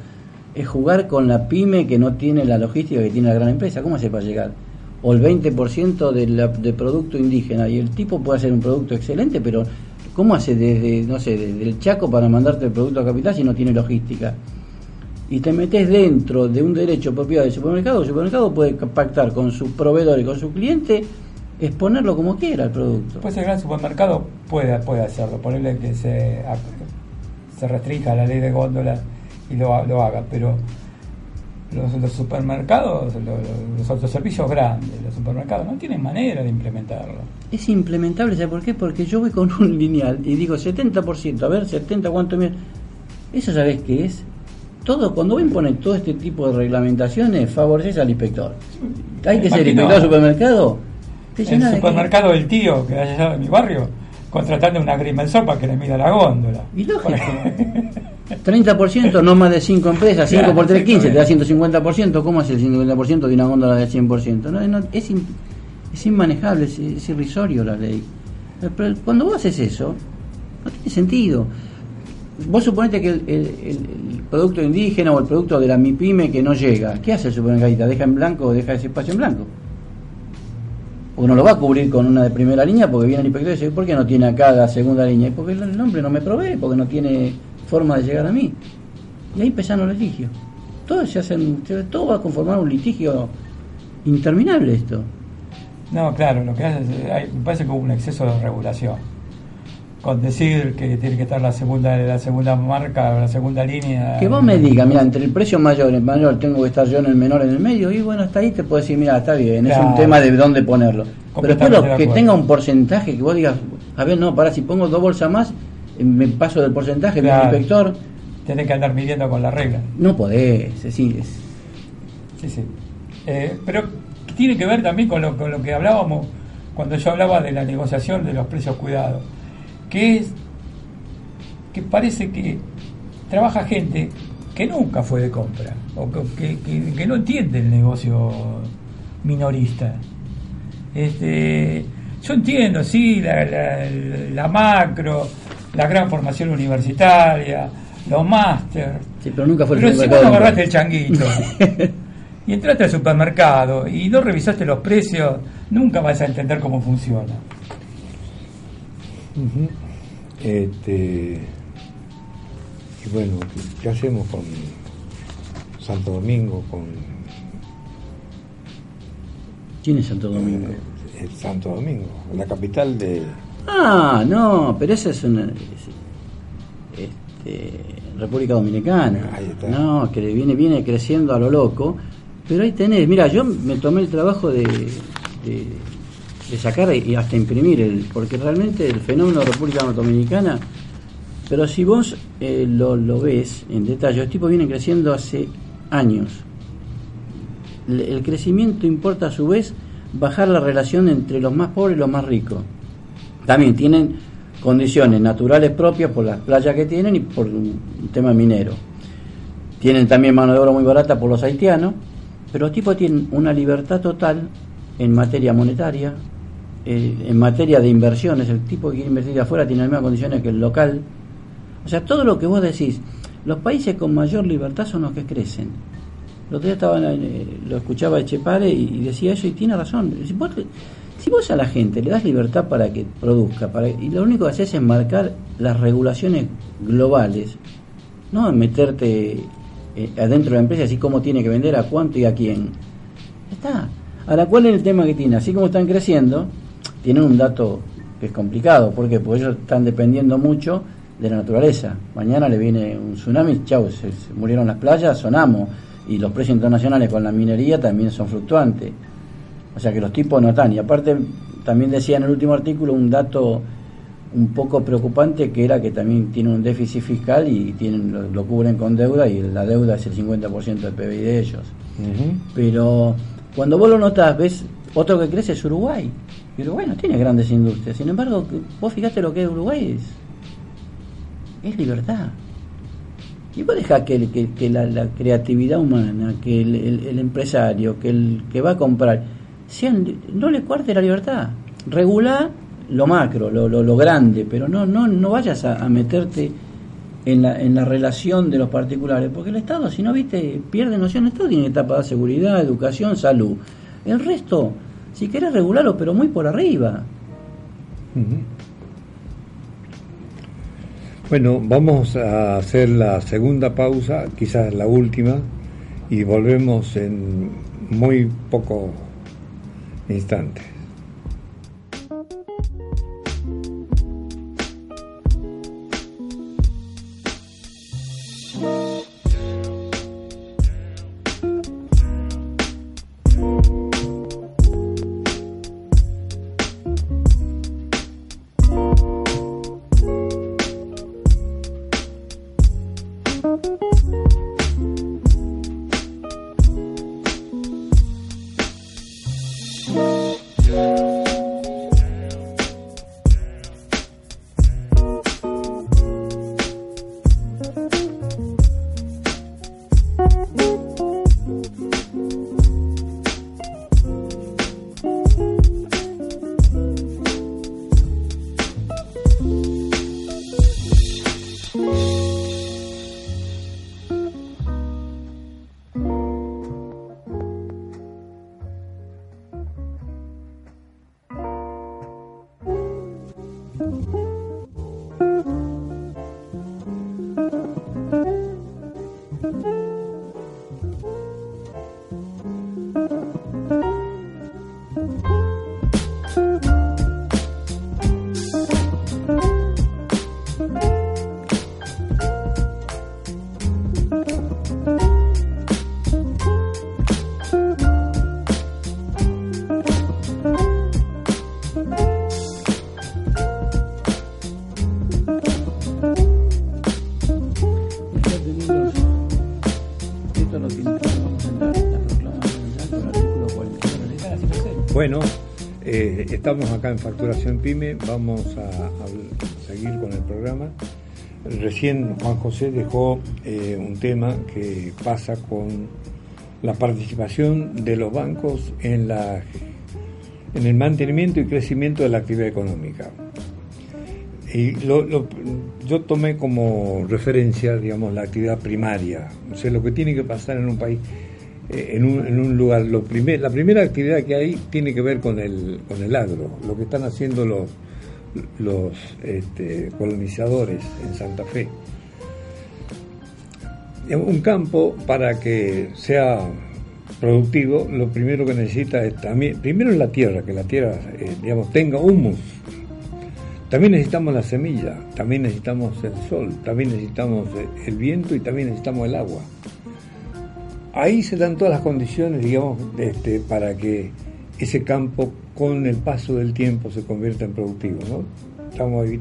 Es jugar con la pyme que no tiene la logística que tiene la gran empresa. ¿Cómo hace para llegar? O el 20% de, la- de producto indígena y el tipo puede hacer un producto excelente, pero ¿cómo hace desde, no sé, desde el Chaco para mandarte el producto a capital si no tiene logística? y te metes dentro de un derecho de propiedad del supermercado, el supermercado puede pactar con su proveedor y con su cliente, exponerlo como quiera el producto. Después el gran supermercado puede, puede hacerlo, ponerle que se, se restrinja la ley de góndolas y lo, lo haga, pero los, los supermercados, los, los autoservicios grandes, los supermercados no tienen manera de implementarlo. Es implementable, ¿sabes por qué? Porque yo voy con un lineal y digo 70%, a ver, 70, ¿cuánto me... Eso sabes qué es? Todo, cuando vos impones todo este tipo de reglamentaciones, favoreces al inspector. Hay que ser inspector del supermercado. te El de- supermercado del tío que allá de mi barrio, contratando una agrimensor para que le mida la góndola. Y lógico. 30%, no más de 5 empresas, 5 Claro, por 3, 15, te da sí, 150%. ¿Cómo hace el 50% de una góndola de 100%? No, no, es, in- es inmanejable, es, es irrisorio la ley. Pero cuando vos haces eso, no tiene sentido. Vos suponete que el, el- el- producto indígena o el producto de la MIPYME que no llega, ¿qué hace el supermercadista? ¿Deja en blanco o deja ese espacio en blanco? Porque no lo va a cubrir con una de primera línea porque viene el inspector y dice, ¿por qué no tiene acá la segunda línea? Y Porque el hombre no me provee, porque no tiene forma de llegar a mí. Y ahí empezaron los litigios. Todo, se hacen, todo va a conformar un litigio interminable esto. No, claro, lo que hace es, hay- me parece que hubo un exceso de regulación. Con decir que tiene que estar la segunda la segunda marca, la segunda línea. Que vos me digas, mira, entre el precio mayor y el mayor tengo que estar yo en el menor en el medio, y bueno, hasta ahí te puedo decir, mira, está bien, es un tema de dónde ponerlo. Pero lo de que tenga un porcentaje, que vos digas, a ver, no, para si pongo dos bolsas más, eh, me paso del porcentaje, Claro. inspector, Tenés que andar midiendo con la regla. no podés, sí, es- Sí, sí. Eh, pero tiene que ver también con lo, con lo que hablábamos cuando yo hablaba de la negociación de los precios cuidados, que es que parece que trabaja gente que nunca fue de compra o que, que- que no entiende el negocio minorista. Este, yo entiendo, sí, la, la- la macro, la gran formación universitaria, los máster, sí, pero nunca fue el pero si vos no agarraste el changuito y entraste al supermercado y no revisaste los precios, nunca vas a entender cómo funciona. Ujú. Este, y bueno, ¿qué, qué hacemos con Santo Domingo, con ¿Quién es Santo Domingo? eh, Santo Domingo, la capital de... Ah, no, pero esa es una. es- este, República Dominicana. Ahí está. No, que viene, viene creciendo a lo loco. Pero ahí tenés, mira, yo me tomé el trabajo de, de, de sacar y hasta imprimir, el, porque realmente el fenómeno de República Dominicana, pero si vos eh, lo, lo ves en detalle, los tipos vienen creciendo hace años. El, el crecimiento importa a su vez bajar la relación entre los más pobres y los más ricos. También tienen condiciones naturales propias por las playas que tienen y por un tema minero. Tienen también mano de obra muy barata por los haitianos, pero los tipos tienen una libertad total en materia monetaria, eh, en materia de inversiones. El tipo que quiere invertir afuera tiene las mismas condiciones que el local. O sea, todo lo que vos decís, los países con mayor libertad son los que crecen. El otro día estaba, eh, lo escuchaba Echepare y, y decía eso y tiene razón. Si vos, si vos a la gente le das libertad para que produzca, para, y lo único que haces es marcar las regulaciones globales, no meterte eh, adentro de la empresa así como tiene que vender, a cuánto y a quién. Está. Ahora, ¿cuál es el tema que tiene? Así como están creciendo, tienen un dato que es complicado. ¿Por qué? Porque ellos están dependiendo mucho de la naturaleza. Mañana le viene un tsunami, chau, se, se murieron las playas, sonamos. Y los precios internacionales con la minería también son fluctuantes. O sea que los tipos no están. Y aparte, también decía en el último artículo un dato un poco preocupante que era que también tienen un déficit fiscal y tienen lo, lo cubren con deuda y la deuda es el 50% del PBI de ellos. Pero cuando vos lo notás, ves otro que crece es Uruguay. Y Uruguay no tiene grandes industrias. Sin embargo, vos fijate lo que es Uruguay es, es libertad. Y vos dejás que, que, que la, la creatividad humana, que el, el- empresario, que el que va a comprar, sean, no le cuarte la libertad. Regulá lo macro, lo, lo, lo grande, pero no, no, no vayas a, meterte en la, en la relación de los particulares, porque el Estado, si no viste, pierde noción. El Estado tiene que tapar seguridad, educación, salud. El resto, si querés regularlo, pero muy por arriba. Bueno, vamos a hacer la segunda pausa, quizás la última, y volvemos en muy pocos instantes. Bueno, eh, estamos acá en Facturación Pyme, vamos a, a seguir con el programa. Recién Juan José dejó eh, un tema que pasa con la participación de los bancos en, la, en el mantenimiento y crecimiento de la actividad económica. Y lo- lo- yo tomé como referencia, digamos, la actividad primaria, o sea, lo que tiene que pasar en un país, en, un, en un lugar. Lo primer- la primera actividad que hay tiene que ver con el, con el agro, lo que están haciendo los, los este, colonizadores en Santa Fe. Un campo para que sea productivo, lo primero que necesita es también, primero es la tierra, que la tierra, eh, digamos, tenga humus. También necesitamos la semilla, también necesitamos el sol, también necesitamos el viento y también necesitamos el agua. Ahí se dan todas las condiciones, digamos, este, para que ese campo con el paso del tiempo se convierta en productivo. ¿no? Estamos ahí,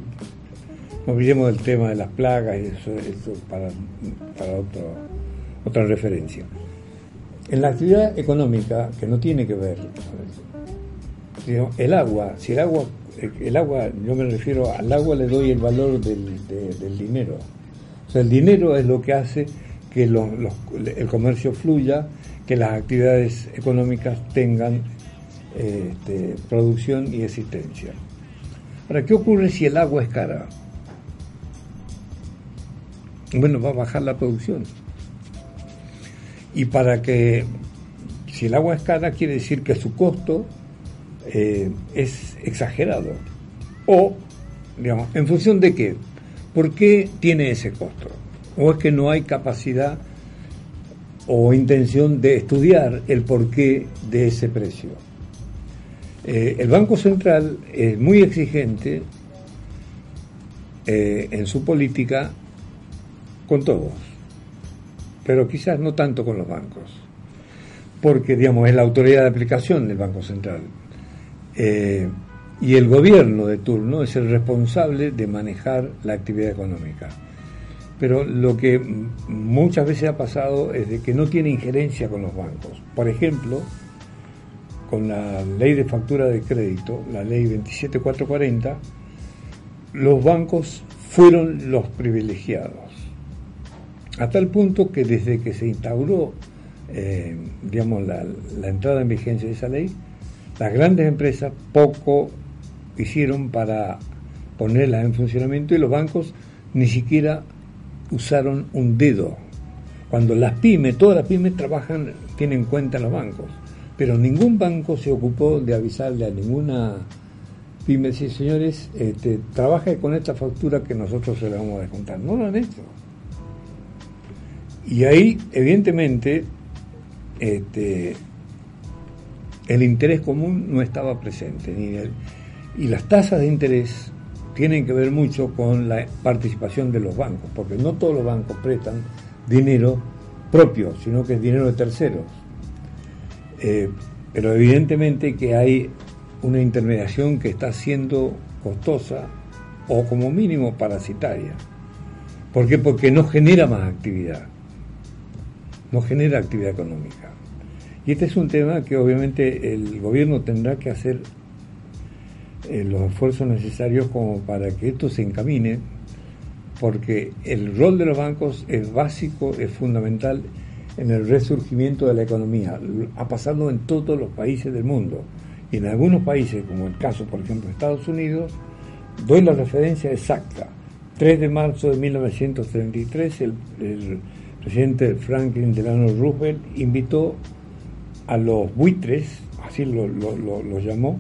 no olvidemos del tema de las plagas y eso, eso para, para otra referencia. En la actividad económica, que no tiene que ver, el agua, si el agua, el agua, yo me refiero al agua le doy el valor del, del dinero. O sea, el dinero es lo que hace que el comercio fluya, que las actividades económicas tengan este, producción y existencia. Ahora, ¿qué ocurre si el agua es cara? Bueno, va a bajar la producción. Y para que, si el agua es cara, quiere decir que su costo eh, es exagerado. O, digamos, ¿en función de qué? ¿Por qué tiene ese costo? ¿O es que no hay capacidad o intención de estudiar el porqué de ese precio? Eh, el Banco Central es muy exigente eh, en su política con todos, pero quizás no tanto con los bancos, porque digamos es la autoridad de aplicación del Banco Central eh, y el gobierno de turno es el responsable de manejar la actividad económica. Pero lo que muchas veces ha pasado es de que no tiene injerencia con los bancos. Por ejemplo, con la ley de factura de crédito, la ley 27440, los bancos fueron los privilegiados. A tal punto que desde que se instauró eh, digamos, la, entrada en vigencia de esa ley, las grandes empresas poco hicieron para ponerlas en funcionamiento y los bancos ni siquiera usaron un dedo. Cuando las pymes, todas las pymes trabajan, tienen cuenta en los bancos pero ningún banco se ocupó de avisarle a ninguna pyme, decir, señores, este, trabaja con esta factura que nosotros se la vamos a descontar. No lo han hecho. Y ahí, evidentemente, este, el interés común no estaba presente. Ni y las tasas de interés tienen que ver mucho con la participación de los bancos, porque no todos los bancos prestan dinero propio, sino que es dinero de terceros. Eh, pero evidentemente que hay una intermediación que está siendo costosa o como mínimo parasitaria. ¿Por qué? Porque no genera más actividad, no genera actividad económica. Y este es un tema que obviamente el gobierno tendrá que hacer eh, los esfuerzos necesarios como para que esto se encamine, porque el rol de los bancos es básico, es fundamental en el resurgimiento de la economía. Ha pasado en todos los países del mundo. Y en algunos países, como el caso, por ejemplo, de Estados Unidos, doy la referencia exacta. 3 de marzo de 1933, el, presidente Franklin Delano Roosevelt invitó a los buitres, así lo, llamó,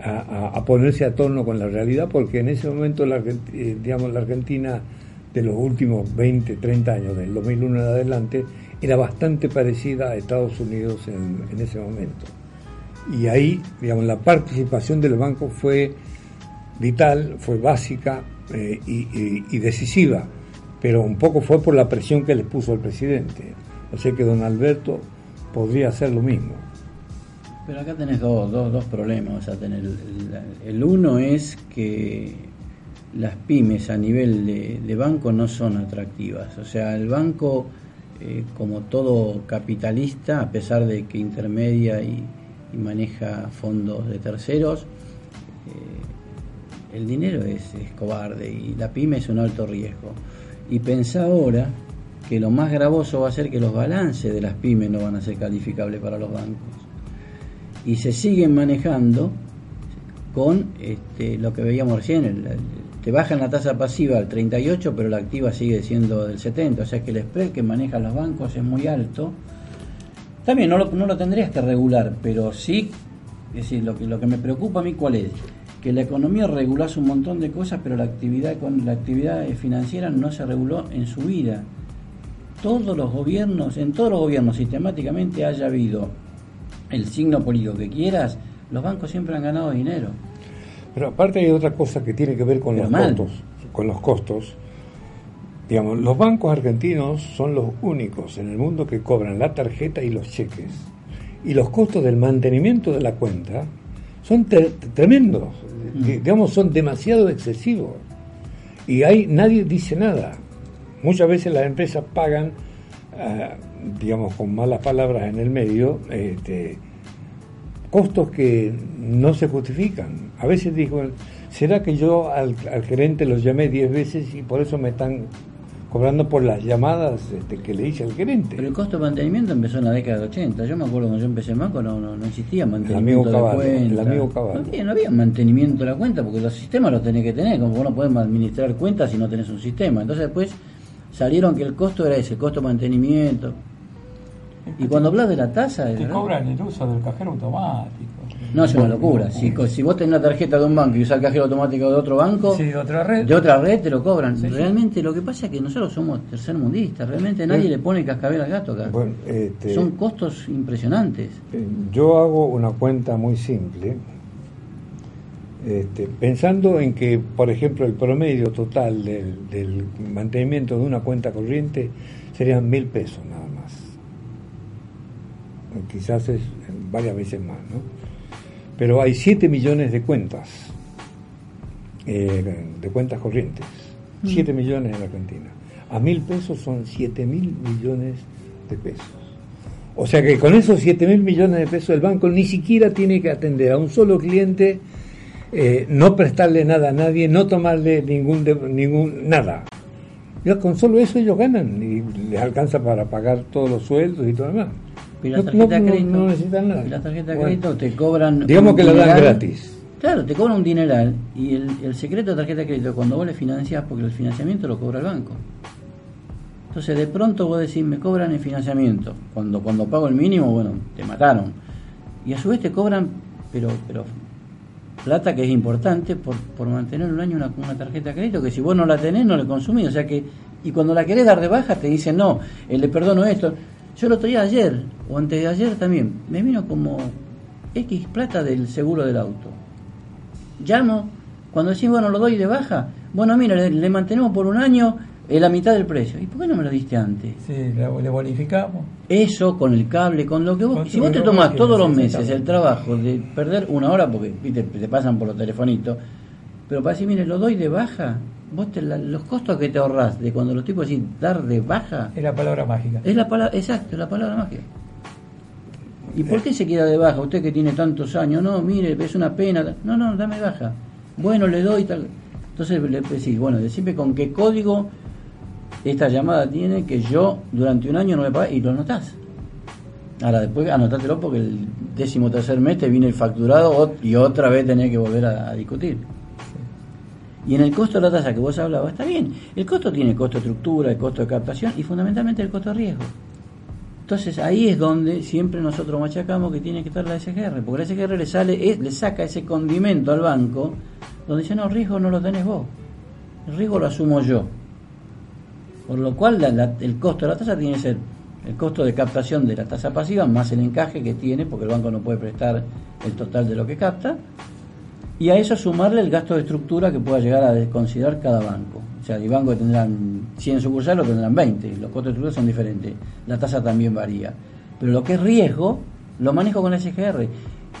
a, ponerse a tono con la realidad, porque en ese momento la, eh, digamos, la Argentina de los últimos 20, 30 años, del 2001 en adelante, era bastante parecida a Estados Unidos en, ese momento. Y ahí, digamos, la participación del banco fue vital, fue básica eh, y, decisiva, pero un poco fue por la presión que le puso el presidente. O sea que don Alberto podría hacer lo mismo. Pero acá tenés dos, dos, dos problemas. O tener el, uno es que las pymes a nivel de, de banco no son atractivas. O sea, el banco eh, como todo capitalista, a pesar de que intermedia y, maneja fondos de terceros, eh, el dinero es, cobarde y la pyme es un alto riesgo. Y pensá ahora que lo más gravoso va a ser que los balances de las pymes no van a ser calificables para los bancos. Y se siguen manejando con este, lo que veíamos recién, el, te bajan la tasa pasiva al 38, pero la activa sigue siendo del 70, o sea que el spread que manejan los bancos es muy alto. También no lo, no lo tendrías que regular, pero sí, es decir, lo que, lo que me preocupa a mí cuál es, que la economía regulase un montón de cosas, pero la actividad con la actividad financiera no se reguló en su vida. Todos los gobiernos, en todos los gobiernos sistemáticamente haya habido el signo político que quieras, los bancos siempre han ganado dinero. Pero aparte hay otra cosa que tiene que ver con los costos, con los costos. Digamos, los bancos argentinos son los únicos en el mundo que cobran la tarjeta y los cheques. Y los costos del mantenimiento de la cuenta son tremendos, mm. digamos, son demasiado excesivos. Y ahí nadie dice nada. Muchas veces las empresas pagan, digamos, con malas palabras en el medio, este, costos que no se justifican. A veces digo, ¿será que yo al, gerente los llamé 10 veces y por eso me están cobrando por las llamadas este, que le hice al gerente. Pero el costo de mantenimiento empezó en la década de 80. Yo me acuerdo cuando yo empecé en banco no, no, existía mantenimiento de la cuenta. El amigo No, había, mantenimiento de la cuenta porque los sistemas los tenés que tener. Como vos no podés administrar cuentas si no tenés un sistema. Entonces después salieron que el costo era ese, el costo de mantenimiento. Y cuando hablas de la tasa... Te cobran el uso del cajero automático. No, es una locura. Si, si vos tenés una tarjeta de un banco y usás el cajero automático de otro banco, de otra red, de otra red te lo cobran. realmente lo que pasa es que nosotros somos tercermundistas. Realmente nadie le pone cascabel al gato acá. Este, Son costos impresionantes. Eh, yo hago una cuenta muy simple. Este, pensando en que, por ejemplo, el promedio total del, del mantenimiento de una cuenta corriente serían mil pesos nada más. Quizás es varias veces más, ¿no? Pero hay 7 millones de cuentas, eh, de cuentas corrientes. 7 mm. millones en Argentina. A mil pesos son 7 mil millones de pesos. O sea que con esos 7 mil millones de pesos el banco ni siquiera tiene que atender a un solo cliente, eh, no prestarle nada a nadie, no tomarle ningún, ningún nada. Ya con solo eso ellos ganan y les alcanza para pagar todos los sueldos y todo lo demás. Pero la tarjeta de crédito, no, necesitan nada. La tarjeta de crédito te cobran. Digamos que la dan gratis. Claro, te cobran un dineral. Y el, el secreto de tarjeta de crédito, cuando vos le financiás, porque el financiamiento lo cobra el banco. Entonces, de pronto vos decís, me cobran el financiamiento. Cuando, cuando pago el mínimo, bueno, te mataron. Y a su vez te cobran, pero, pero plata que es importante por, por mantener un año una, una tarjeta de crédito que si vos no la tenés no le consumís. O sea que, y cuando la querés dar de baja te dicen, no, eh, le perdono esto. Yo lo traía ayer, o antes de ayer también, me vino como X plata del seguro del auto. Llamo, cuando decís, bueno, lo doy de baja, bueno, mira, le, mantenemos por un año en la mitad del precio. ¿Y por qué no me lo diste antes? Sí, le, bonificamos. Eso con el cable, con lo que vos. si vos te tomás todos los meses el trabajo de perder una hora, porque te pasan por los telefonitos, pero para decir, mire, lo doy de baja, vos los costos que te ahorrás de cuando los tipos dicen dar de baja. Es la palabra mágica. Es la palabra, exacto, la palabra mágica. ¿Y por qué se queda de baja? Usted que tiene tantos años, no, mire, es una pena. No, no, dame baja. Bueno, le doy tal. Entonces le decís, bueno, decime con qué código esta llamada tiene que yo durante un año no me pague y lo anotás. Ahora después anotátelo porque el décimo tercer mes te viene el facturado y otra vez tenés que volver a discutir. Y en el costo de la tasa que vos hablabas, está bien. El costo tiene costo de estructura, el costo de captación y fundamentalmente el costo de riesgo. Entonces ahí es donde siempre nosotros machacamos que tiene que estar la SGR, porque la SGR le, sale, le saca ese condimento al banco donde dice, no, riesgo no lo tenés vos, el riesgo lo asumo yo. Por lo cual el costo de la tasa tiene que ser el costo de captación de la tasa pasiva más el encaje que tiene, porque el banco no puede prestar el total de lo que capta, y a eso sumarle el gasto de estructura que pueda llegar a considerar cada banco. O sea, hay bancos que tendrán 100 sucursales o tendrán 20, los costos de estructura son diferentes, la tasa también varía. Pero lo que es riesgo, lo manejo con SGR.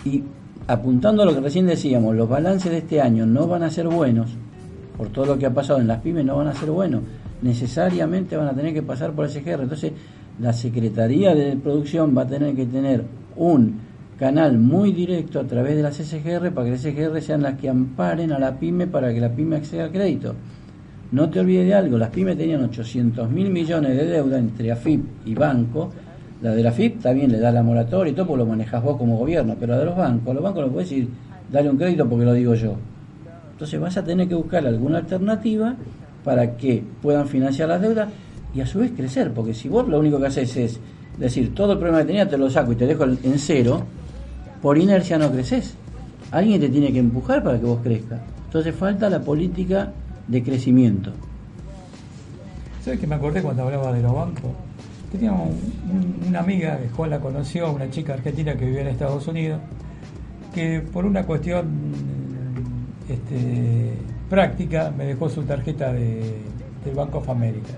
Y apuntando a lo que recién decíamos, los balances de este año no van a ser buenos, por todo lo que ha pasado en las pymes no van a ser buenos, necesariamente van a tener que pasar por SGR. Entonces, la Secretaría de Producción va a tener que tener un canal muy directo a través de las SGR para que las SGR sean las que amparen a la pyme para que la pyme acceda al crédito. No te olvides de algo, las pymes tenían 800 mil millones de deuda entre AFIP y banco. La de la AFIP también le da la moratoria y todo, porque lo manejas vos como gobierno, pero la de los bancos, los bancos no puedes decir, dale un crédito porque lo digo yo. Entonces vas a tener que buscar alguna alternativa para que puedan financiar las deudas y a su vez crecer, porque si vos lo único que haces es decir, todo el problema que tenía te lo saco y te dejo en cero, por inercia no creces. Alguien te tiene que empujar para que vos crezcas. Entonces falta la política de crecimiento. ¿Sabes que me acordé cuando hablaba de los bancos? Tenía un- un- una amiga que Juan la conoció, una chica argentina que vivía en Estados Unidos, que por una cuestión este, práctica me dejó su tarjeta de, del Banco of America.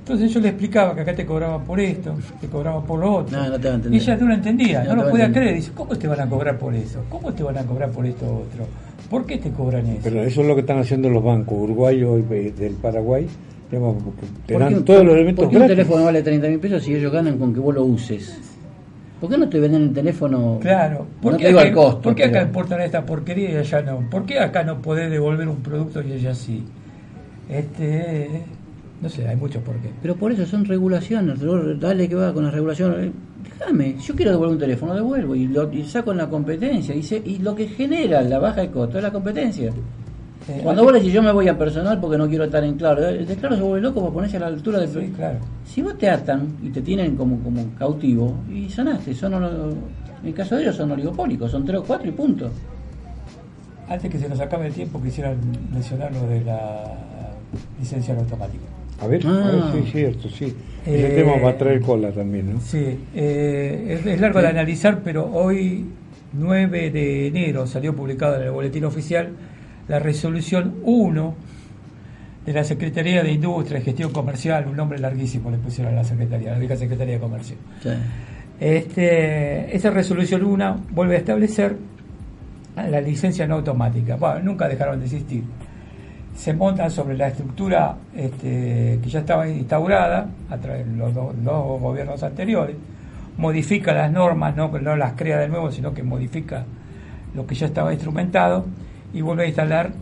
Entonces yo le explicaba que acá te cobraban por esto, te cobraban por lo otro. No, no te va a y entender. ella no lo entendía, No lo podía creer. Dice, ¿cómo te van a cobrar por eso? ¿Cómo te van a cobrar por esto otro? ¿Por qué te cobran eso? Pero eso es lo que están haciendo los bancos uruguayos y del Paraguay. digamos, te ¿Por dan qué- todos los elementos ¿Por qué un gratis. teléfono vale 30 mil pesos si ellos ganan con que vos lo uses? ¿Por qué no te venden el teléfono? Claro, ¿por no qué, digo acá, al costo. ¿por qué acá pero- importan esta porquería y allá no? ¿Por qué acá no podés devolver un producto y allá sí? Este, no sé, hay muchos por qué. Pero por eso son regulaciones. Dale que va con las regulaciones. Eh, Déjame, yo quiero devolver un teléfono, devuelvo y, lo, y saco en la competencia. Y, se- y lo que genera la baja de costo es la competencia. Eh, Cuando vos le decís yo me voy a personal porque no quiero estar en claro, el de claro se vuelve loco por ponerse a la altura del. Sí, claro. Si vos te atan y te tienen como, como cautivo, y sonaste, son, en el caso de ellos son oligopólicos, son tres o cuatro y punto. Antes que se nos acabe el tiempo, quisiera mencionar lo de la licencia en automático. A ver, a Ah. ver, sí, cierto, sí. Ese Eh, tema va a traer cola también, ¿no? Sí, eh, es, es largo de analizar, pero hoy, 9 de enero, salió publicada en el Boletín Oficial la resolución 1 de la Secretaría de Industria y Gestión Comercial, un nombre larguísimo le pusieron a la Secretaría, la vieja Secretaría de Comercio. Sí. Este, esa resolución 1 vuelve a establecer la licencia no automática. Bueno, nunca dejaron de existir. Se montan sobre la estructura este, que ya estaba instaurada a través de los dos, dos gobiernos anteriores, modifica las normas, no, no las crea de nuevo, sino que modifica lo que ya estaba instrumentado y vuelve a instalar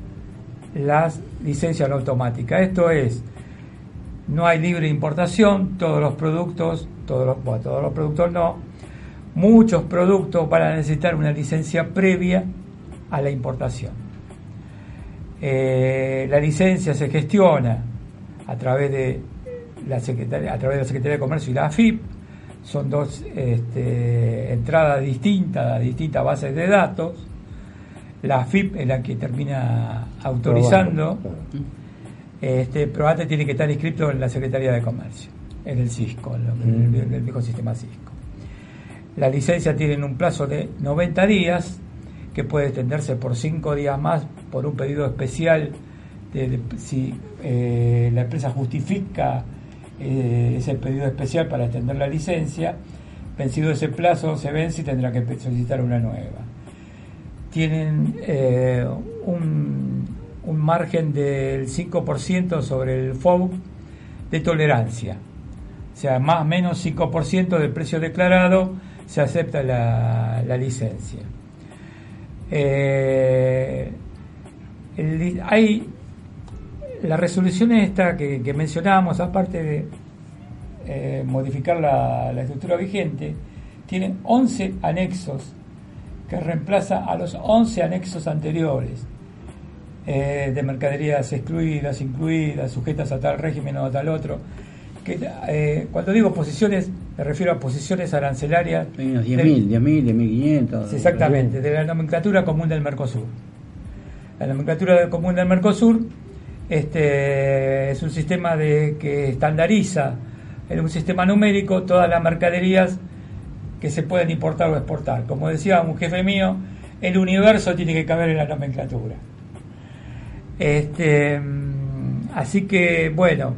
las licencias automáticas. Esto es, no hay libre importación, todos los productos, todos los, bueno, todos los productos no, muchos productos van a necesitar una licencia previa a la importación. Eh, la licencia se gestiona a través de la Secretaría, a través de la Secretaría de Comercio y la AFIP, son dos este, entradas distintas distintas bases de datos. La AFIP es la que termina autorizando Claro. este, pero antes tiene que estar inscrito en la Secretaría de Comercio, en el Cisco, en, lo- en el, en el viejo sistema Cisco. La licencia tiene un plazo de 90 días, que puede extenderse por 5 días más por un pedido especial, de- de- si eh, la empresa justifica eh, ese pedido especial para extender la licencia, vencido ese plazo se vence y tendrá que solicitar una nueva tienen eh, un, un margen del 5% sobre el FOB de tolerancia. O sea, más o menos 5% del precio declarado se acepta la, la licencia. Eh, hay la resolución esta que, que mencionábamos, aparte de eh, modificar la, la estructura vigente, tiene 11 anexos que reemplaza a los 11 anexos anteriores eh, de mercaderías excluidas, incluidas, sujetas a tal régimen o a tal otro. Que, eh, cuando digo posiciones, me refiero a posiciones arancelarias. Hay unos del- 10.000, 10.000, 10.500. Sí, Exactamente, de la nomenclatura común del Mercosur. La nomenclatura común del Mercosur este, es un sistema de, que estandariza en un sistema numérico todas las mercaderías que se pueden importar o exportar. Como decía un jefe mío, el universo tiene que caber en la nomenclatura. Este, mm, así que, bueno,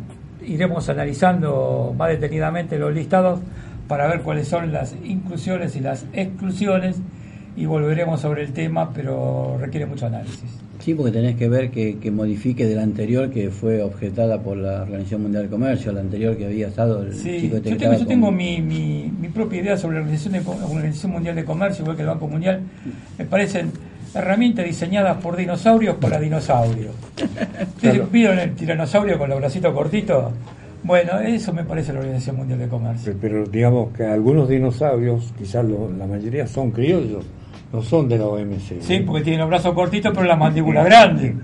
iremos analizando más detenidamente los listados para ver cuáles son las inclusiones y las exclusiones y volveremos sobre el tema, pero requiere mucho análisis. Sí, porque tenés que ver que, que modifique de la anterior que fue objetada por la Organización Mundial de Comercio, la anterior que había estado el Sí, chico este yo tengo, yo tengo con- mi, mi, mi propia idea sobre la Organización, de Co- Organización Mundial de Comercio, igual que el Banco Mundial. Me parecen herramientas diseñadas por dinosaurios para dinosaurios. ¿Ustedes ¿Vieron el tiranosaurio con los bracitos cortitos? Bueno, eso me parece la Organización Mundial de Comercio. Pero digamos que algunos dinosaurios, quizás lo- la mayoría son criollos, no son de la OMC. Sí, porque tienen los brazos cortitos pero la mandíbula grande.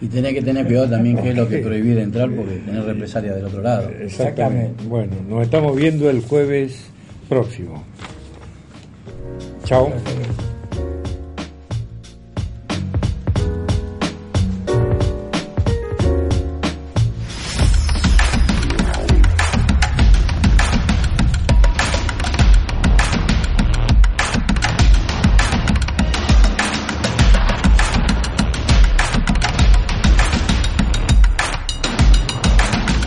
Y tenés que tener cuidado también qué es lo que prohibir entrar porque tenés represalia del otro lado. Exactamente. Exactamente. Bueno, nos estamos viendo el jueves próximo. Chao.